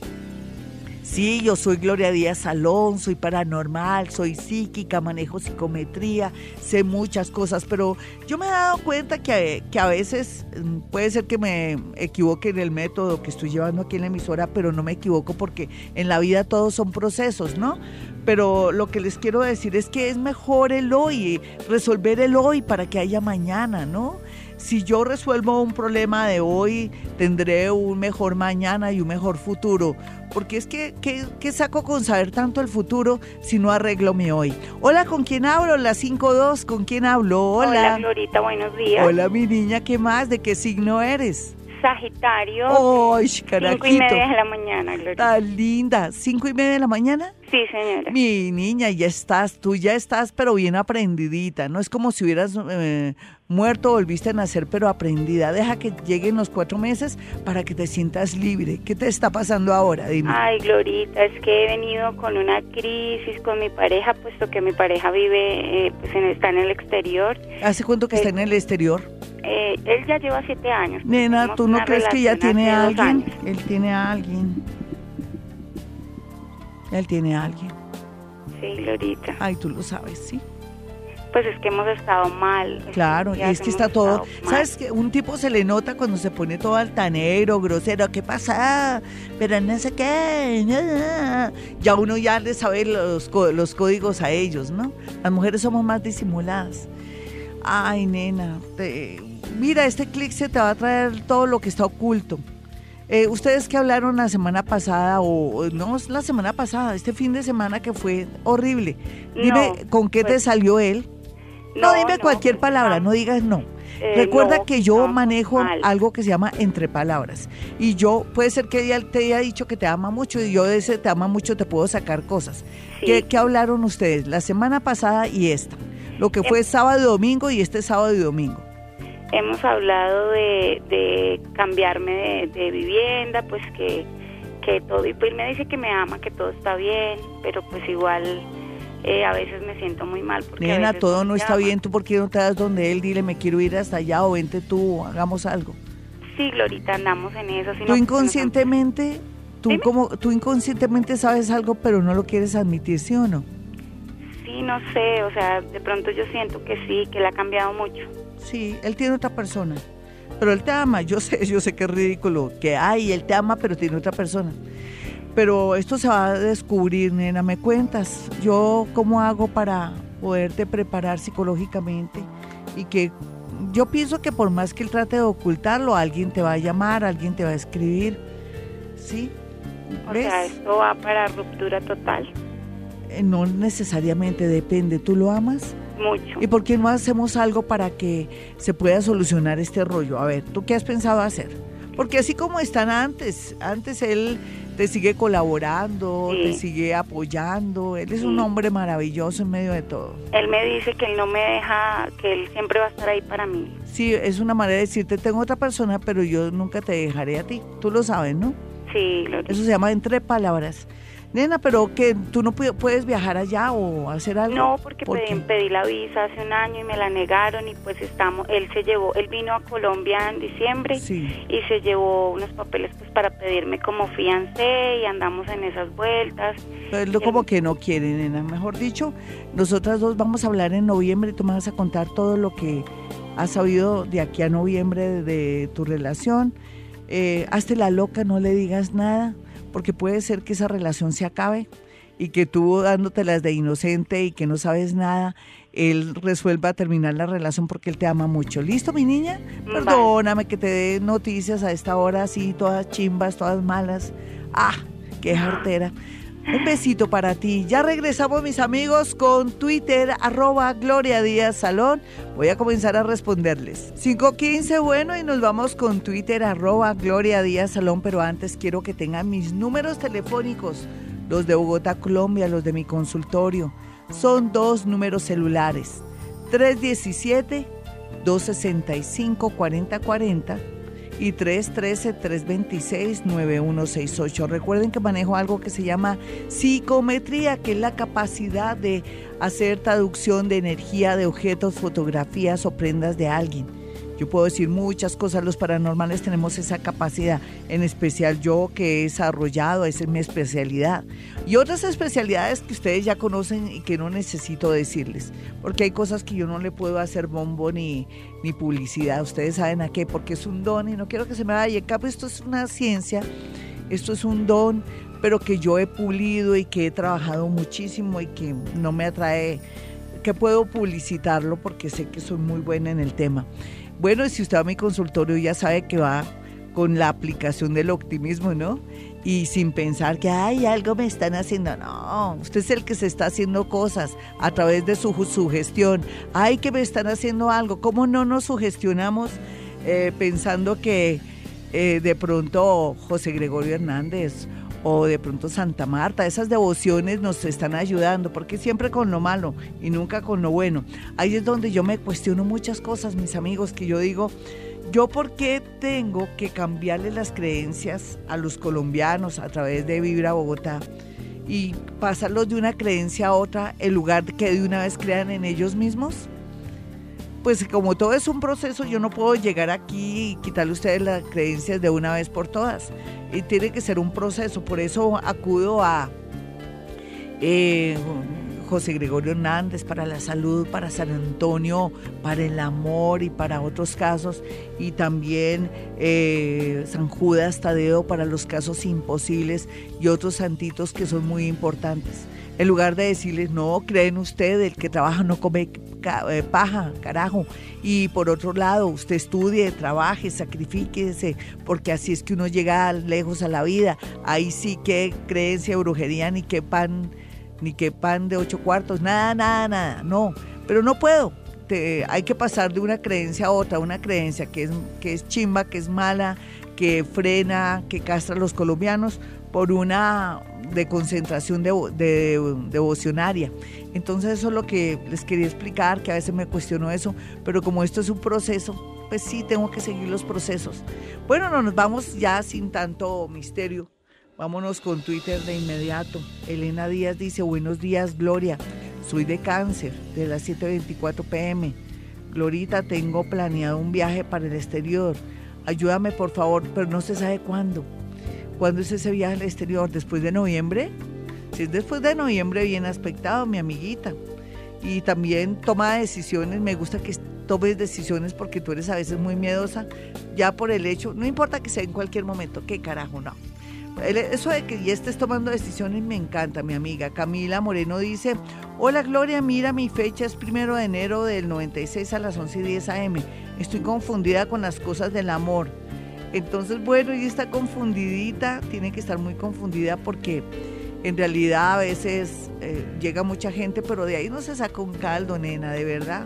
Sí, yo soy Gloria Díaz Salón, soy paranormal, soy psíquica, manejo psicometría, sé muchas cosas, pero yo me he dado cuenta que, que, a veces mm, puede ser que me equivoque en el método que estoy llevando aquí en la emisora, pero no me equivoco porque en la vida todos son procesos, ¿no? Pero lo que les quiero decir es que es mejor el hoy, resolver el hoy para que haya mañana, ¿no? Si yo resuelvo un problema de hoy, tendré un mejor mañana y un mejor futuro. Porque es que, ¿qué, saco con saber tanto el futuro si no arreglo mi hoy? Hola, ¿con quién hablo? La 5-2, ¿con quién hablo? Hola. Hola, Florita, buenos días. Hola, mi niña, ¿qué más? ¿De qué signo eres? Sagitario. ¡Ay, Cinco y media de la mañana, Gloria. Tan linda. ¿Cinco y media de la mañana? Sí, señora. Mi niña, ya estás, tú ya estás, pero bien aprendidita. No es como si hubieras eh, muerto, volviste a nacer, pero aprendida. Deja que lleguen los cuatro meses para que te sientas libre. ¿Qué te está pasando ahora? Dime. Ay, Glorita, es que he venido con una crisis con mi pareja, puesto que mi pareja vive, eh, pues está en el exterior. ¿Hace cuánto que está en el exterior? Eh, él ya lleva siete años. Nena, ¿tú no crees que ya tiene a alguien? Él tiene a alguien. Él tiene a alguien. Sí, Glorita. Ay, tú lo sabes, sí. Pues es que hemos estado mal. Claro, y es que está todo. ¿Sabes que Un tipo se le nota cuando se pone todo altanero, grosero. ¿Qué pasa? Pero no sé qué. Ya uno ya le sabe los, los códigos a ellos, ¿no? Las mujeres somos más disimuladas. Ay, nena. mira, este clic se te va a traer todo lo que está oculto. Eh, ustedes que hablaron la semana pasada, o no la semana pasada, este fin de semana que fue horrible. Dime, ¿con qué te pues, salió él? No, dime cualquier palabra, no digas no. Eh, Recuerda que yo manejo algo que se llama entre palabras. Y yo, puede ser que él te haya dicho que te ama mucho y yo de ese te ama mucho te puedo sacar cosas. ¿Qué, ¿Qué, hablaron ustedes la semana pasada y esta? Lo que fue em sábado y domingo y este sábado y domingo hemos hablado de, cambiarme de, vivienda, pues que, que todo, y pues me dice que me ama, que todo está bien, pero pues igual eh, a veces me siento muy mal. Porque Nena, todo no está bien, ¿tú por qué no te das donde él? Dile, me quiero ir hasta allá o vente tú, hagamos algo. Sí, Glorita, andamos en eso. tú inconscientemente, tú, como, tú inconscientemente sabes algo, pero no lo quieres admitir, ¿sí o no? Sí, no sé, o sea, de pronto yo siento que sí, que le ha cambiado mucho. Sí, él tiene otra persona. Pero él te ama, yo sé, yo sé que es ridículo, que hay, él te ama, pero tiene otra persona. Pero esto se va a descubrir, nena, me cuentas. Yo, ¿cómo hago para poderte preparar psicológicamente? Y que yo pienso que por más que él trate de ocultarlo, alguien te va a llamar, alguien te va a escribir. ¿Sí? O sea, esto va para ruptura total. Eh, no necesariamente depende. ¿Tú lo amas? mucho. ¿Y por qué no hacemos algo para que se pueda solucionar este rollo? A ver, ¿tú qué has pensado hacer? Porque así como están antes, antes él te sigue colaborando, te sigue apoyando, él es un hombre maravilloso en medio de todo. Él me dice que él no me deja, que él siempre va a estar ahí para mí. Sí, es una manera de decirte, tengo otra persona, pero yo nunca te dejaré a ti. Tú lo sabes, ¿no? Sí, Eso se llama entre palabras. Nena, pero que tú no puedes viajar allá o hacer algo. No, porque pedí, la visa hace un año y me la negaron y pues estamos, él se llevó, él vino a Colombia en diciembre y se llevó unos papeles pues para pedirme como fiancé y andamos en esas vueltas. Pero como que no quiere, nena. Mejor dicho, nosotras dos vamos a hablar en noviembre y tú me vas a contar todo lo que has sabido de aquí a noviembre de, tu relación. Eh, hazte la loca, no le digas nada porque puede ser que esa relación se acabe y que tú dándotelas de inocente y que no sabes nada, él resuelva terminar la relación porque él te ama mucho. ¿Listo, mi niña? Perdóname que te dé noticias a esta hora así, todas chimbas, todas malas. Ah, qué jartera. Un besito para ti. Ya regresamos, mis amigos, con Twitter, arroba Gloria Díaz Salón. Voy a comenzar a responderles. 515, bueno, y nos vamos con Twitter, arroba Gloria Díaz Salón, pero antes quiero que tengan mis números telefónicos, los de Bogotá, Colombia, los de mi consultorio. Son dos números celulares, 317 265 4040 y 313-326-9168. Recuerden que manejo algo que se llama psicometría, que es la capacidad de hacer traducción de energía de objetos, fotografías o prendas de alguien yo puedo decir muchas cosas, los paranormales tenemos esa capacidad, en especial yo que he desarrollado, esa es mi especialidad. Y otras especialidades que ustedes ya conocen y que no necesito decirles, porque hay cosas que yo no le puedo hacer bombo ni, ni publicidad, ustedes saben a qué, porque es un don y no quiero que se me vaya. En cambio, esto es una ciencia, esto es un don, pero que yo he pulido y que he trabajado muchísimo y que no me atrae, que puedo publicitarlo porque sé que soy muy buena en el tema. Bueno, si usted va a mi consultorio ya sabe que va con la aplicación del optimismo, ¿no? Y sin pensar que, ay, algo me están haciendo. No, usted es el que se está haciendo cosas a través de su sugestión. Ay, que me están haciendo algo. ¿Cómo no nos sugestionamos eh, pensando que eh, de pronto José Gregorio Hernández o de pronto Santa Marta, esas devociones nos están ayudando, porque siempre con lo malo y nunca con lo bueno. Ahí es donde yo me cuestiono muchas cosas, mis amigos, que yo digo, yo por qué tengo que cambiarle las creencias a los colombianos a través de Vivir a Bogotá y pasarlos de una creencia a otra en lugar que de una vez crean en ellos mismos? Pues como todo es un proceso, yo no puedo llegar aquí y quitarle a ustedes las creencias de una vez por todas y tiene que ser un proceso. Por eso acudo a eh, José Gregorio Hernández para la salud, para San Antonio, para el amor y para otros casos, y también eh, San Judas Tadeo para los casos imposibles y otros santitos que son muy importantes. En lugar de decirles, no, creen ustedes, el que trabaja no come eh, paja, carajo. Y por otro lado, usted estudie, trabaje, sacrifíquese, porque así es que uno llega lejos a la vida. Ahí sí que creencia, brujería, ni qué pan, ni qué pan de ocho cuartos, nada, nada, nada, no. Pero no puedo. hay que pasar de una creencia a otra, una creencia que es, que es chimba, que es mala, que frena, que castra a los colombianos, por una de concentración de, devocionaria. Entonces eso es lo que les quería explicar, que a veces me cuestiono eso, pero como esto es un proceso, pues sí tengo que seguir los procesos. Bueno, no nos vamos ya sin tanto misterio. Vámonos con Twitter de inmediato. Elena Díaz dice, buenos días, Gloria. Soy de cáncer, de las 7.24 pm. Glorita, tengo planeado un viaje para el exterior. Ayúdame, por favor, pero no se sabe cuándo. ¿Cuándo es ese viaje al exterior? ¿Después de noviembre? Si es después de noviembre, bien aspectado, mi amiguita. Y también toma decisiones, me gusta que tomes decisiones porque tú eres a veces muy miedosa, ya por el hecho, no importa que sea en cualquier momento, qué carajo, no. Eso de que ya estés tomando decisiones me encanta, mi amiga. Camila Moreno dice, hola Gloria, mira, mi fecha es primero de enero del 96 a las 11 y 10 am. Estoy confundida con las cosas del amor. Entonces, bueno, ella está confundidita, tiene que estar muy confundida porque en realidad a veces eh, llega mucha gente, pero de ahí no se saca un caldo, nena, de verdad.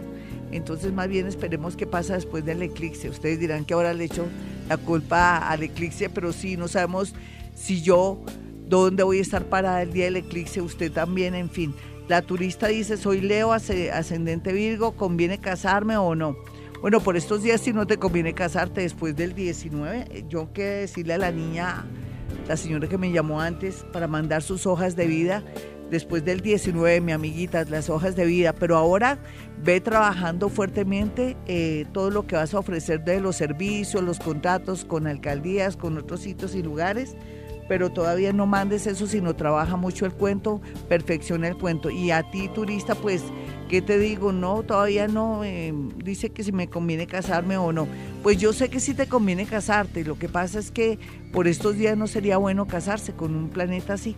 Entonces, más bien esperemos qué pasa después del eclipse. Ustedes dirán que ahora le echo la culpa al eclipse, pero sí, no sabemos si yo, dónde voy a estar parada el día del eclipse, usted también, en fin. La turista dice, soy Leo, ascendente Virgo, ¿conviene casarme o no? Bueno, por estos días si no te conviene casarte después del 19, eh, yo que decirle a la niña, la señora que me llamó antes, para mandar sus hojas de vida después del 19, mi amiguita, las hojas de vida, pero ahora ve trabajando fuertemente eh, todo lo que vas a ofrecer de los servicios, los contratos con alcaldías, con otros sitios y lugares, pero todavía no mandes eso, sino trabaja mucho el cuento, perfecciona el cuento. Y a ti, turista, pues ¿Qué te digo? No, todavía no. Eh, dice que si me conviene casarme o no. Pues yo sé que sí te conviene casarte. Lo que pasa es que por estos días no sería bueno casarse con un planeta así.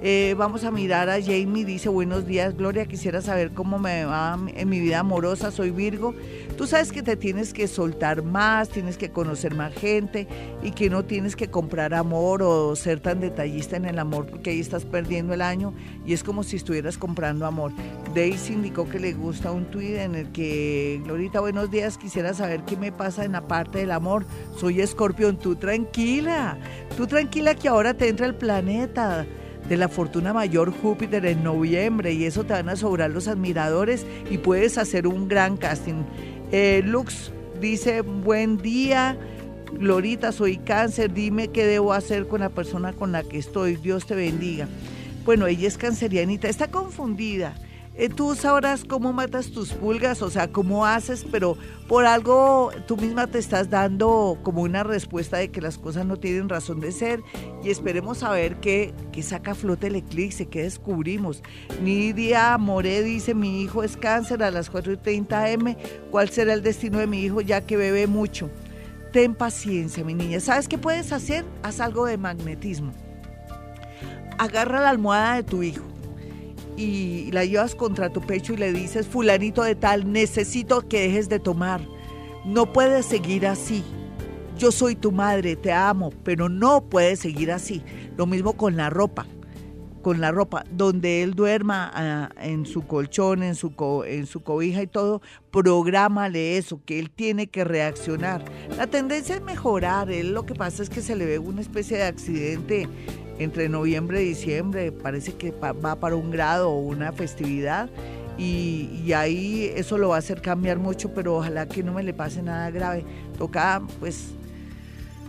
Eh, vamos a mirar a Jamie, dice buenos días Gloria, quisiera saber cómo me va en mi vida amorosa, soy Virgo. Tú sabes que te tienes que soltar más, tienes que conocer más gente y que no tienes que comprar amor o ser tan detallista en el amor porque ahí estás perdiendo el año y es como si estuvieras comprando amor. Daisy indicó que le gusta un tuit en el que, Glorita, buenos días, quisiera saber qué me pasa en la parte del amor. Soy escorpión, tú tranquila, tú tranquila que ahora te entra el planeta de la fortuna mayor Júpiter en noviembre y eso te van a sobrar los admiradores y puedes hacer un gran casting. Eh, Lux dice, buen día, Glorita, soy cáncer, dime qué debo hacer con la persona con la que estoy, Dios te bendiga. Bueno, ella es cancerianita, está confundida eh, tú sabrás cómo matas tus pulgas, o sea, cómo haces, pero por algo tú misma te estás dando como una respuesta de que las cosas no tienen razón de ser y esperemos a ver qué, saca a flote el eclipse, qué descubrimos. Nidia More dice, mi hijo es cáncer a las 4.30 m, ¿cuál será el destino de mi hijo ya que bebe mucho? Ten paciencia, mi niña. ¿Sabes qué puedes hacer? Haz algo de magnetismo. Agarra la almohada de tu hijo y la llevas contra tu pecho y le dices, fulanito de tal, necesito que dejes de tomar. No puedes seguir así. Yo soy tu madre, te amo, pero no puedes seguir así. Lo mismo con la ropa. con la ropa, donde él duerma ah, en su colchón, en su, en su cobija y todo, prográmale eso, que él tiene que reaccionar. La tendencia es mejorar, él lo que pasa es que se le ve una especie de accidente entre noviembre y diciembre, parece que va para un grado o una festividad. Y, y, ahí eso lo va a hacer cambiar mucho, pero ojalá que no me le pase nada grave. Toca pues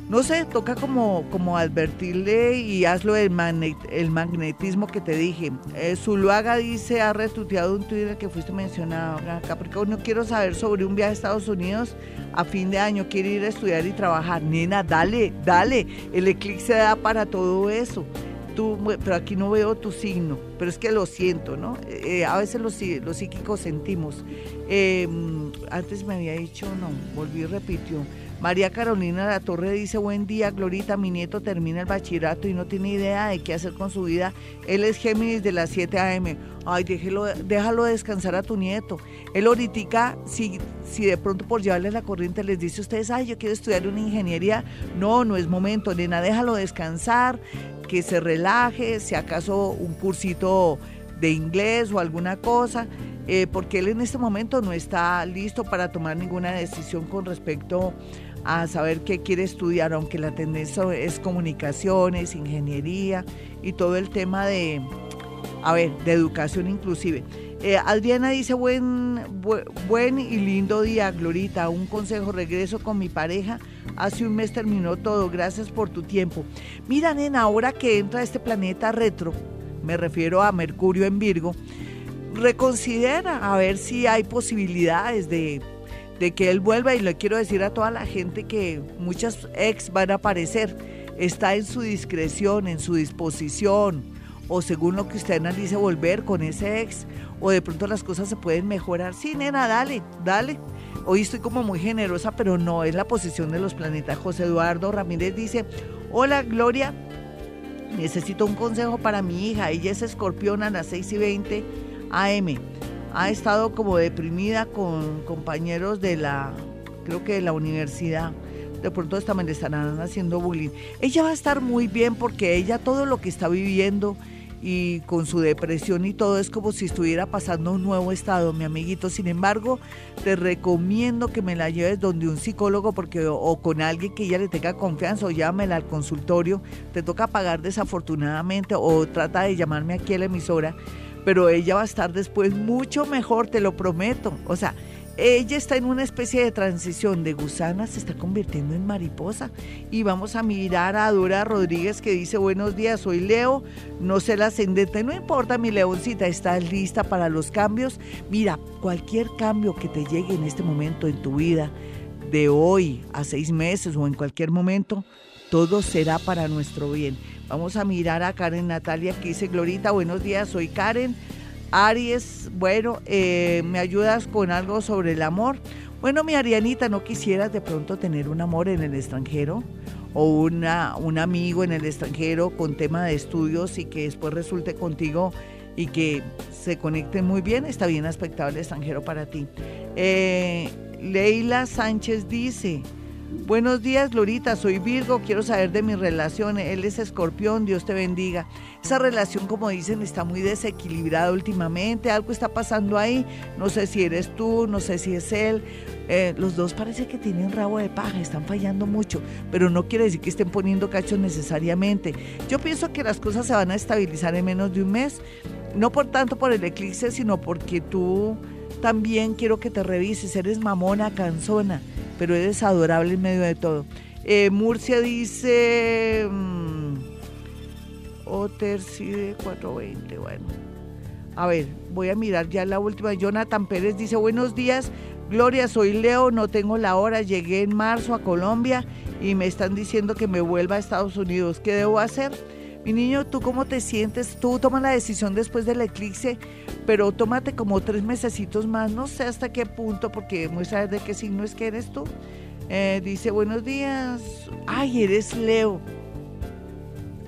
no sé, toca como, como advertirle y hazlo el, el magnetismo que te dije. Eh, Zuluaga dice, ha retuiteado un Twitter que fuiste mencionado. Capricornio, quiero saber sobre un viaje a Estados Unidos a fin de año. Quiere ir a estudiar y trabajar. Nena, dale, dale. El eclipse da para todo eso. Tú, pero aquí no veo tu signo, pero es que lo siento, ¿no? Eh, a veces los, los psíquicos sentimos. Em, antes me había dicho, no, volví y repitió. María Carolina La Torre dice, buen día, Glorita, mi nieto termina el bachillerato y no tiene idea de qué hacer con su vida. Él es Géminis de las 7 a.m. Ay, déjelo, déjalo descansar a tu nieto. Él ahorita, si, si de pronto por llevarles la corriente les dice a ustedes, ay, yo quiero estudiar una ingeniería, no, no es momento, nena, déjalo descansar, que se relaje, si acaso un cursito de inglés o alguna cosa. Eh, porque él en este momento no está listo para tomar ninguna decisión con respecto saber qué quiere estudiar, aunque la tendencia es comunicaciones, ingeniería y todo el tema de, a ver, de educación inclusive. Eh, Adriana dice, buen, buen y lindo día, Glorita. Un consejo, regreso con mi pareja. Hace un mes terminó todo. Gracias por tu tiempo. Mira, nena, ahora que entra este planeta retro, me refiero a Mercurio en Virgo, reconsidera a ver si hay posibilidades de de que él vuelva y le quiero decir a toda la gente que muchas ex van a aparecer. Está en su discreción, en su disposición, o según lo que usted analice, volver con ese ex, o de pronto las cosas se pueden mejorar. Sí, nena, dale, dale. Hoy estoy como muy generosa, pero no es la posición de los planetas. José Eduardo Ramírez dice, hola Gloria, necesito un consejo para mi hija. Ella es escorpión a las 6 y 20 AM ha estado como deprimida con compañeros de la, creo que de la universidad. De pronto esta le estarán haciendo bullying. Ella va a estar muy bien porque ella todo lo que está viviendo y con su depresión y todo es como si estuviera pasando un nuevo estado, mi amiguito. Sin embargo, te recomiendo que me la lleves donde un psicólogo porque o, con alguien que ella le tenga confianza o llámela al consultorio. Te toca pagar desafortunadamente o trata de llamarme aquí a la emisora pero ella va a estar después mucho mejor, te lo prometo. O sea, ella está en una especie de transición de gusana, se está convirtiendo en mariposa. Y vamos a mirar a Dora Rodríguez que dice, buenos días, soy Leo, no sé la ascendente, no importa mi leoncita, ¿estás lista para los cambios? Mira, cualquier cambio que te llegue en este momento en tu vida, de hoy a seis meses o en cualquier momento, todo será para nuestro bien. Vamos a mirar a Karen Natalia que dice, Glorita, buenos días, soy Karen. Aries, bueno, eh, ¿me ayudas con algo sobre el amor? Bueno, mi Arianita, ¿no quisieras de pronto tener un amor en el extranjero? O una, un amigo en el extranjero con tema de estudios y que después resulte contigo y que se conecten muy bien, está bien aspectado el extranjero para ti. Eh, Leila Sánchez dice, Buenos días, Lorita. Soy Virgo. Quiero saber de mi relación. Él es escorpión. Dios te bendiga. Esa relación, como dicen, está muy desequilibrada últimamente. Algo está pasando ahí. No sé si eres tú, no sé si es él. Eh, los dos parece que tienen rabo de paja, están fallando mucho, pero no quiere decir que estén poniendo cachos necesariamente. Yo pienso que las cosas se van a estabilizar en menos de un mes. No por tanto por el eclipse, sino porque tú también quiero que te revises. Eres mamona, cansona pero eres adorable en medio de todo. Eh, Murcia dice... Mmm, Otter, de 420, bueno. A ver, voy a mirar ya la última. Jonathan Pérez dice, buenos días, Gloria, soy Leo, no tengo la hora, llegué en marzo a Colombia y me están diciendo que me vuelva a Estados Unidos. ¿Qué debo hacer? Mi niño, ¿tú cómo te sientes? Tú tomas la decisión después del eclipse, pero tómate como tres mesecitos más, no sé hasta qué punto, porque muestra de qué signo es que eres tú. Eh, dice, buenos días. Ay, eres Leo.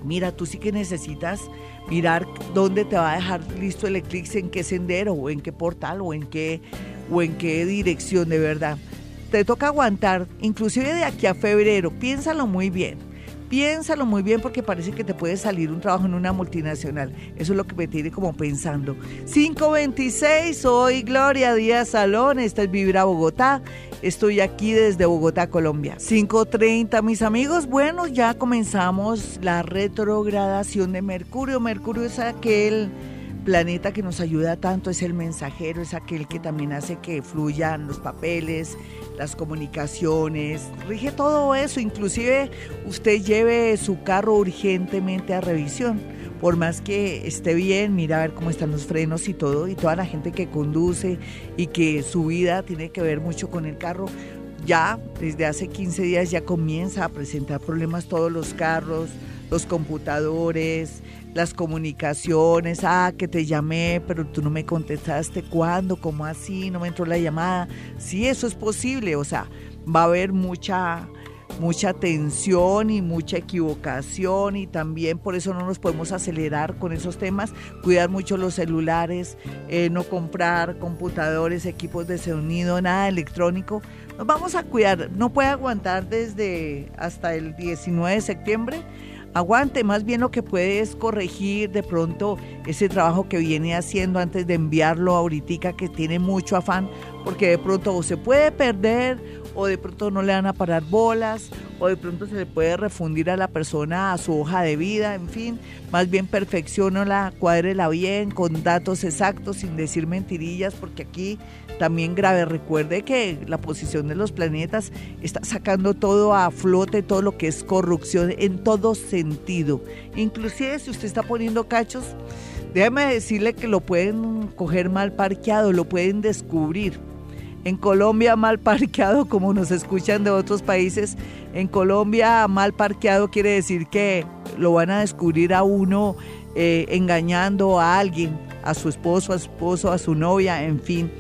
Mira, tú sí que necesitas mirar dónde te va a dejar listo el eclipse, en qué sendero, o en qué portal, o en qué, o en qué dirección, de verdad. Te toca aguantar, inclusive de aquí a febrero, piénsalo muy bien Piénsalo muy bien porque parece que te puede salir un trabajo en una multinacional. Eso es lo que me tiene como pensando. 526, soy Gloria Díaz Salón, esta es Vibra Bogotá. Estoy aquí desde Bogotá, Colombia. 5.30, mis amigos. Bueno, ya comenzamos la retrogradación de Mercurio. Mercurio es aquel planeta que nos ayuda tanto, es el mensajero, es aquel que también hace que fluyan los papeles, las comunicaciones, rige todo eso, inclusive usted lleve su carro urgentemente a revisión, por más que esté bien, mira a ver cómo están los frenos y todo, y toda la gente que conduce y que su vida tiene que ver mucho con el carro, ya desde hace 15 días ya comienza a presentar problemas todos los carros, los computadores, las comunicaciones, ah, que te llamé, pero tú no me contestaste, ¿cuándo? ¿Cómo así? No me entró la llamada. Sí, eso es posible, o sea, va a haber mucha mucha tensión y mucha equivocación y también por eso no nos podemos acelerar con esos temas, cuidar mucho los celulares, eh, no comprar computadores, equipos de sonido, nada electrónico. Nos vamos a cuidar, no puede aguantar desde hasta el 19 de septiembre aguante, más bien lo que puede es corregir de pronto ese trabajo que viene haciendo antes de enviarlo ahorita que tiene mucho afán, porque de pronto se puede perder o de pronto no le van a parar bolas o de pronto se le puede refundir a la persona a su hoja de vida, en fin, más bien perfeccionala, cuádrela bien, con datos exactos, sin decir mentirillas, porque aquí también grave. Recuerde que la posición de los planetas está sacando todo a flote, todo lo que es corrupción en todo sentido. Inclusive si usted está poniendo cachos, déjeme decirle que lo pueden coger mal parqueado, lo pueden descubrir. En Colombia mal parqueado, como nos escuchan de otros países, en Colombia mal parqueado quiere decir que lo van a descubrir a uno eh, engañando a alguien, a su esposo, a su esposo, a su novia, en fin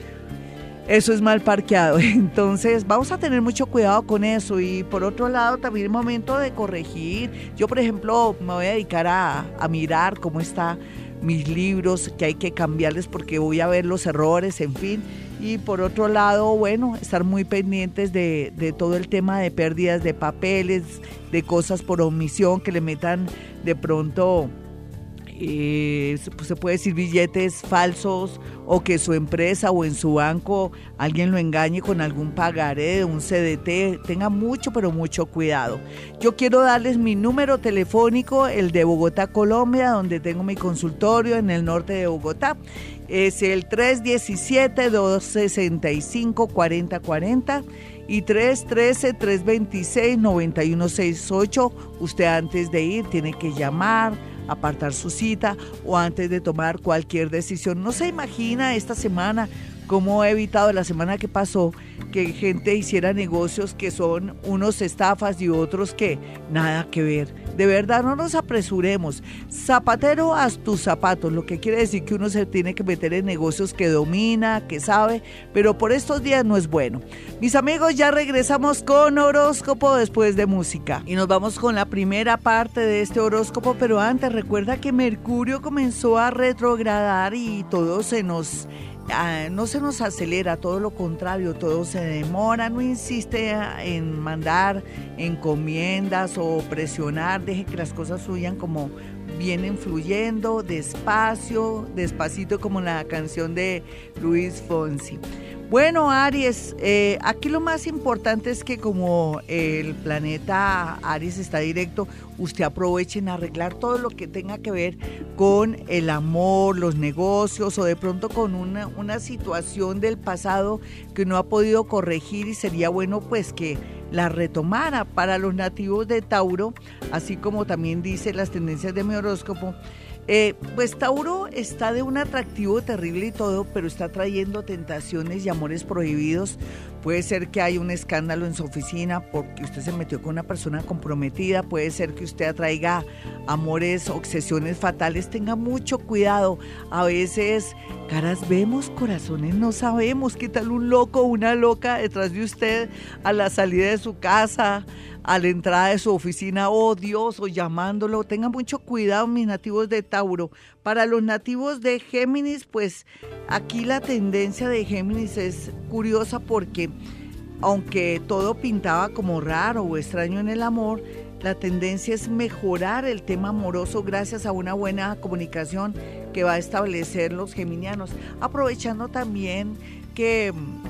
eso es mal parqueado. Entonces vamos a tener mucho cuidado con eso y por otro lado también es momento de corregir. Yo por ejemplo me voy a dedicar a, mirar cómo están mis libros, que hay que cambiarles porque voy a ver los errores, en fin. Y por otro lado, bueno, estar muy pendientes de, todo el tema de pérdidas de papeles, de cosas por omisión que le metan de pronto eh, pues, se puede decir billetes falsos o que su empresa o en su banco alguien lo engañe con algún pagaré, un CDT, tenga mucho pero mucho cuidado. Yo quiero darles mi número telefónico, el de Bogotá, Colombia, donde tengo mi consultorio en el norte de Bogotá. Es el 317-265-4040 y 313-326-9168. Usted antes de ir tiene que llamar apartar su cita o antes de tomar cualquier decisión. No se imagina esta semana cómo he evitado la semana que pasó que gente hiciera negocios que son unos estafas y otros que nada que ver. De verdad, no nos apresuremos. Zapatero a tus zapatos, lo que quiere decir que uno se tiene que meter en negocios que domina, que sabe, pero por estos días no es bueno. Mis amigos, ya regresamos con horóscopo después de música. Y nos vamos con la primera parte de este horóscopo, pero antes recuerda que Mercurio comenzó a retrogradar y todo se nos Ah, no se nos acelera, todo lo contrario, todo se demora, no insiste en mandar encomiendas o presionar, deje que las cosas fluyan como vienen fluyendo, despacio, despacito como la canción de Luis Fonsi. Bueno, Aries, eh, aquí lo más importante es que como el planeta Aries está directo, usted aproveche en arreglar todo lo que tenga que ver con el amor, los negocios o de pronto con una, una situación del pasado que no ha podido corregir y sería bueno pues que la retomara. Para los nativos de Tauro, así como también dice las tendencias de mi horóscopo eh, pues Tauro está de un atractivo terrible y todo, pero está trayendo tentaciones y amores prohibidos. Puede ser que haya un escándalo en su oficina porque usted se metió con una persona comprometida. Puede ser que usted atraiga amores, obsesiones fatales. Tenga mucho cuidado. A veces caras vemos, corazones no sabemos. ¿Qué tal un loco una loca detrás de usted a la salida de su casa? a la entrada de su oficina, oh Dios, o llamándolo. Tengan mucho cuidado, mis nativos de Tauro. Para los nativos de Géminis, pues aquí la tendencia de Géminis es curiosa porque aunque todo pintaba como raro o extraño en el amor, la tendencia es mejorar el tema amoroso gracias a una buena comunicación que va a establecer los geminianos, aprovechando también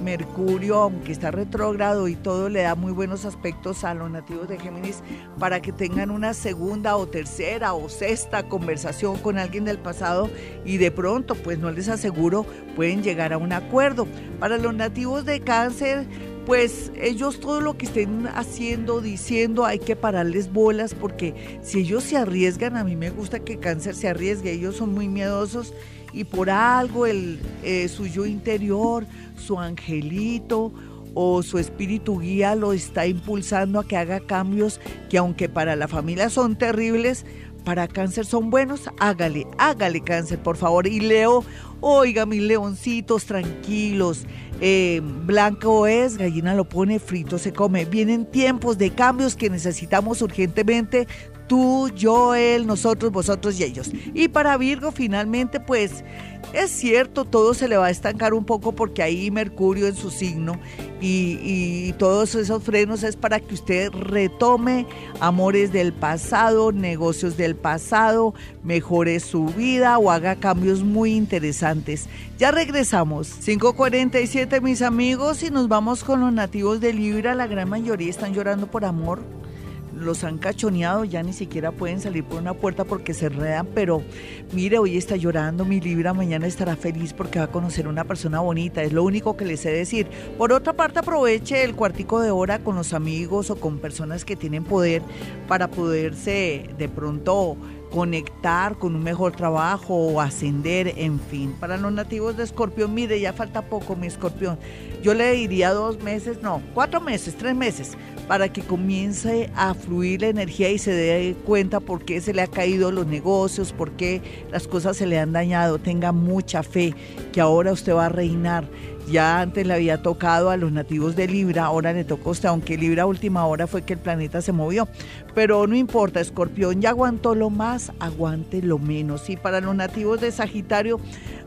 Mercurio, aunque está retrógrado y todo, le da muy buenos aspectos a los nativos de Géminis para que tengan una segunda o tercera o sexta conversación con alguien del pasado y de pronto, pues no les aseguro, pueden llegar a un acuerdo. Para los nativos de Cáncer, pues ellos todo lo que estén haciendo, diciendo, hay que pararles bolas porque si ellos se arriesgan, a mí me gusta que cáncer se arriesgue, ellos son muy miedosos y por algo el eh, suyo interior, su angelito o su espíritu guía lo está impulsando a que haga cambios que aunque para la familia son terribles, para cáncer son buenos, hágale, hágale cáncer, por favor. Y Leo, oiga, mis leoncitos tranquilos, eh, blanco es, gallina lo pone, frito se come. Vienen tiempos de cambios que necesitamos urgentemente tú, yo, él, nosotros, vosotros y ellos. Y para Virgo finalmente pues es cierto, todo se le va a estancar un poco porque ahí Mercurio en su signo y, todos esos frenos es para que usted retome amores del pasado, negocios del pasado, mejore su vida o haga cambios muy interesantes. Ya regresamos, 5.47 mis amigos y nos vamos con los nativos de Libra, la gran mayoría están llorando por amor los han cachoneado, ya ni siquiera pueden salir por una puerta porque se enredan, pero mire, hoy está llorando mi Libra, mañana estará feliz porque va a conocer una persona bonita, es lo único que le sé decir. Por otra parte, aproveche el cuartico de hora con los amigos o con personas que tienen poder para poderse de pronto conectar con un mejor trabajo o ascender, en fin. Para los nativos de Escorpión, mire, ya falta poco mi Escorpión. Yo le diría dos meses, no, cuatro meses, tres meses, para que comience a fluir la energía y se dé cuenta por qué se le ha caído los negocios, por qué las cosas se le han dañado. Tenga mucha fe que ahora usted va a reinar ya antes le había tocado a los nativos de Libra, ahora le tocó a usted, aunque Libra última hora fue que el planeta se movió. Pero no importa, Escorpión ya aguantó lo más, aguante lo menos. Y para los nativos de Sagitario,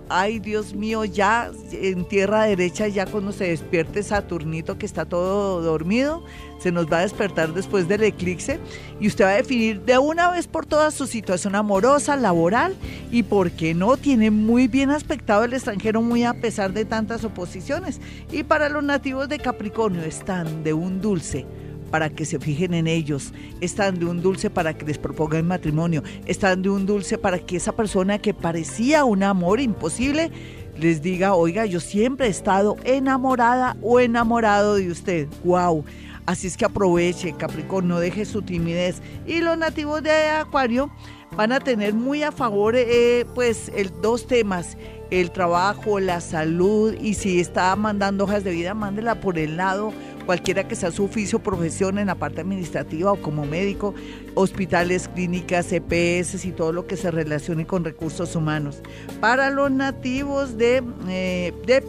ay Dios mío, ya en tierra derecha, ya cuando se despierte Saturnito que está todo dormido, se nos va a despertar después del eclipse y usted va a definir de una vez por todas su situación amorosa, laboral y por qué no, tiene muy bien aspectado el extranjero muy a pesar de tantas oposiciones. Y para los nativos de Capricornio están de un dulce para que se fijen en ellos, están de un dulce para que les propongan matrimonio, están de un dulce para que esa persona que parecía un amor imposible les diga, oiga, yo siempre he estado enamorada o enamorado de usted. ¡Wow! Así es que aproveche, Capricornio, deje su timidez. Y los nativos de Acuario van a tener muy a favor, eh, pues, dos temas el trabajo, la salud y si está mandando hojas de vida, mándela por el lado cualquiera que sea su oficio, profesión en la parte administrativa o como médico, hospitales, clínicas, EPS y todo lo que se relacione con recursos humanos. Para los nativos de, eh, de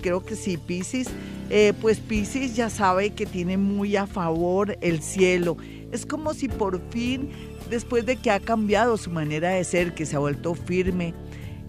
creo que sí, Pisces, eh, pues Pisces ya sabe que tiene muy a favor el cielo. Es como si por fin, después de que ha cambiado su manera de ser, que se ha vuelto firme,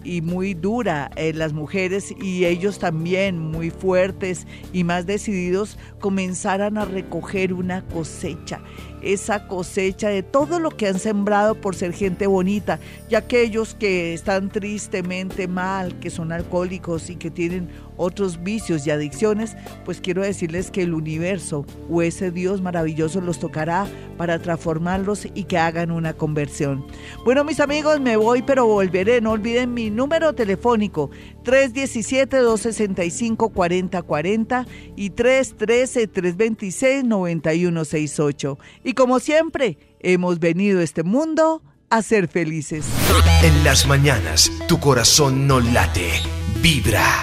y muy dura en las mujeres y ellos también muy fuertes y más decididos comenzaran a recoger una cosecha. Esa cosecha de todo lo que han sembrado por ser gente bonita, y aquellos que están tristemente mal, que son alcohólicos y que tienen otros vicios y adicciones, pues quiero decirles que el universo o ese Dios maravilloso los tocará para transformarlos y que hagan una conversión. Bueno, mis amigos, me voy, pero volveré. No olviden mi número telefónico 317-265-4040 y 313-326-9168. Y como siempre, hemos venido a este mundo a ser felices. En las mañanas, tu corazón no late, vibra.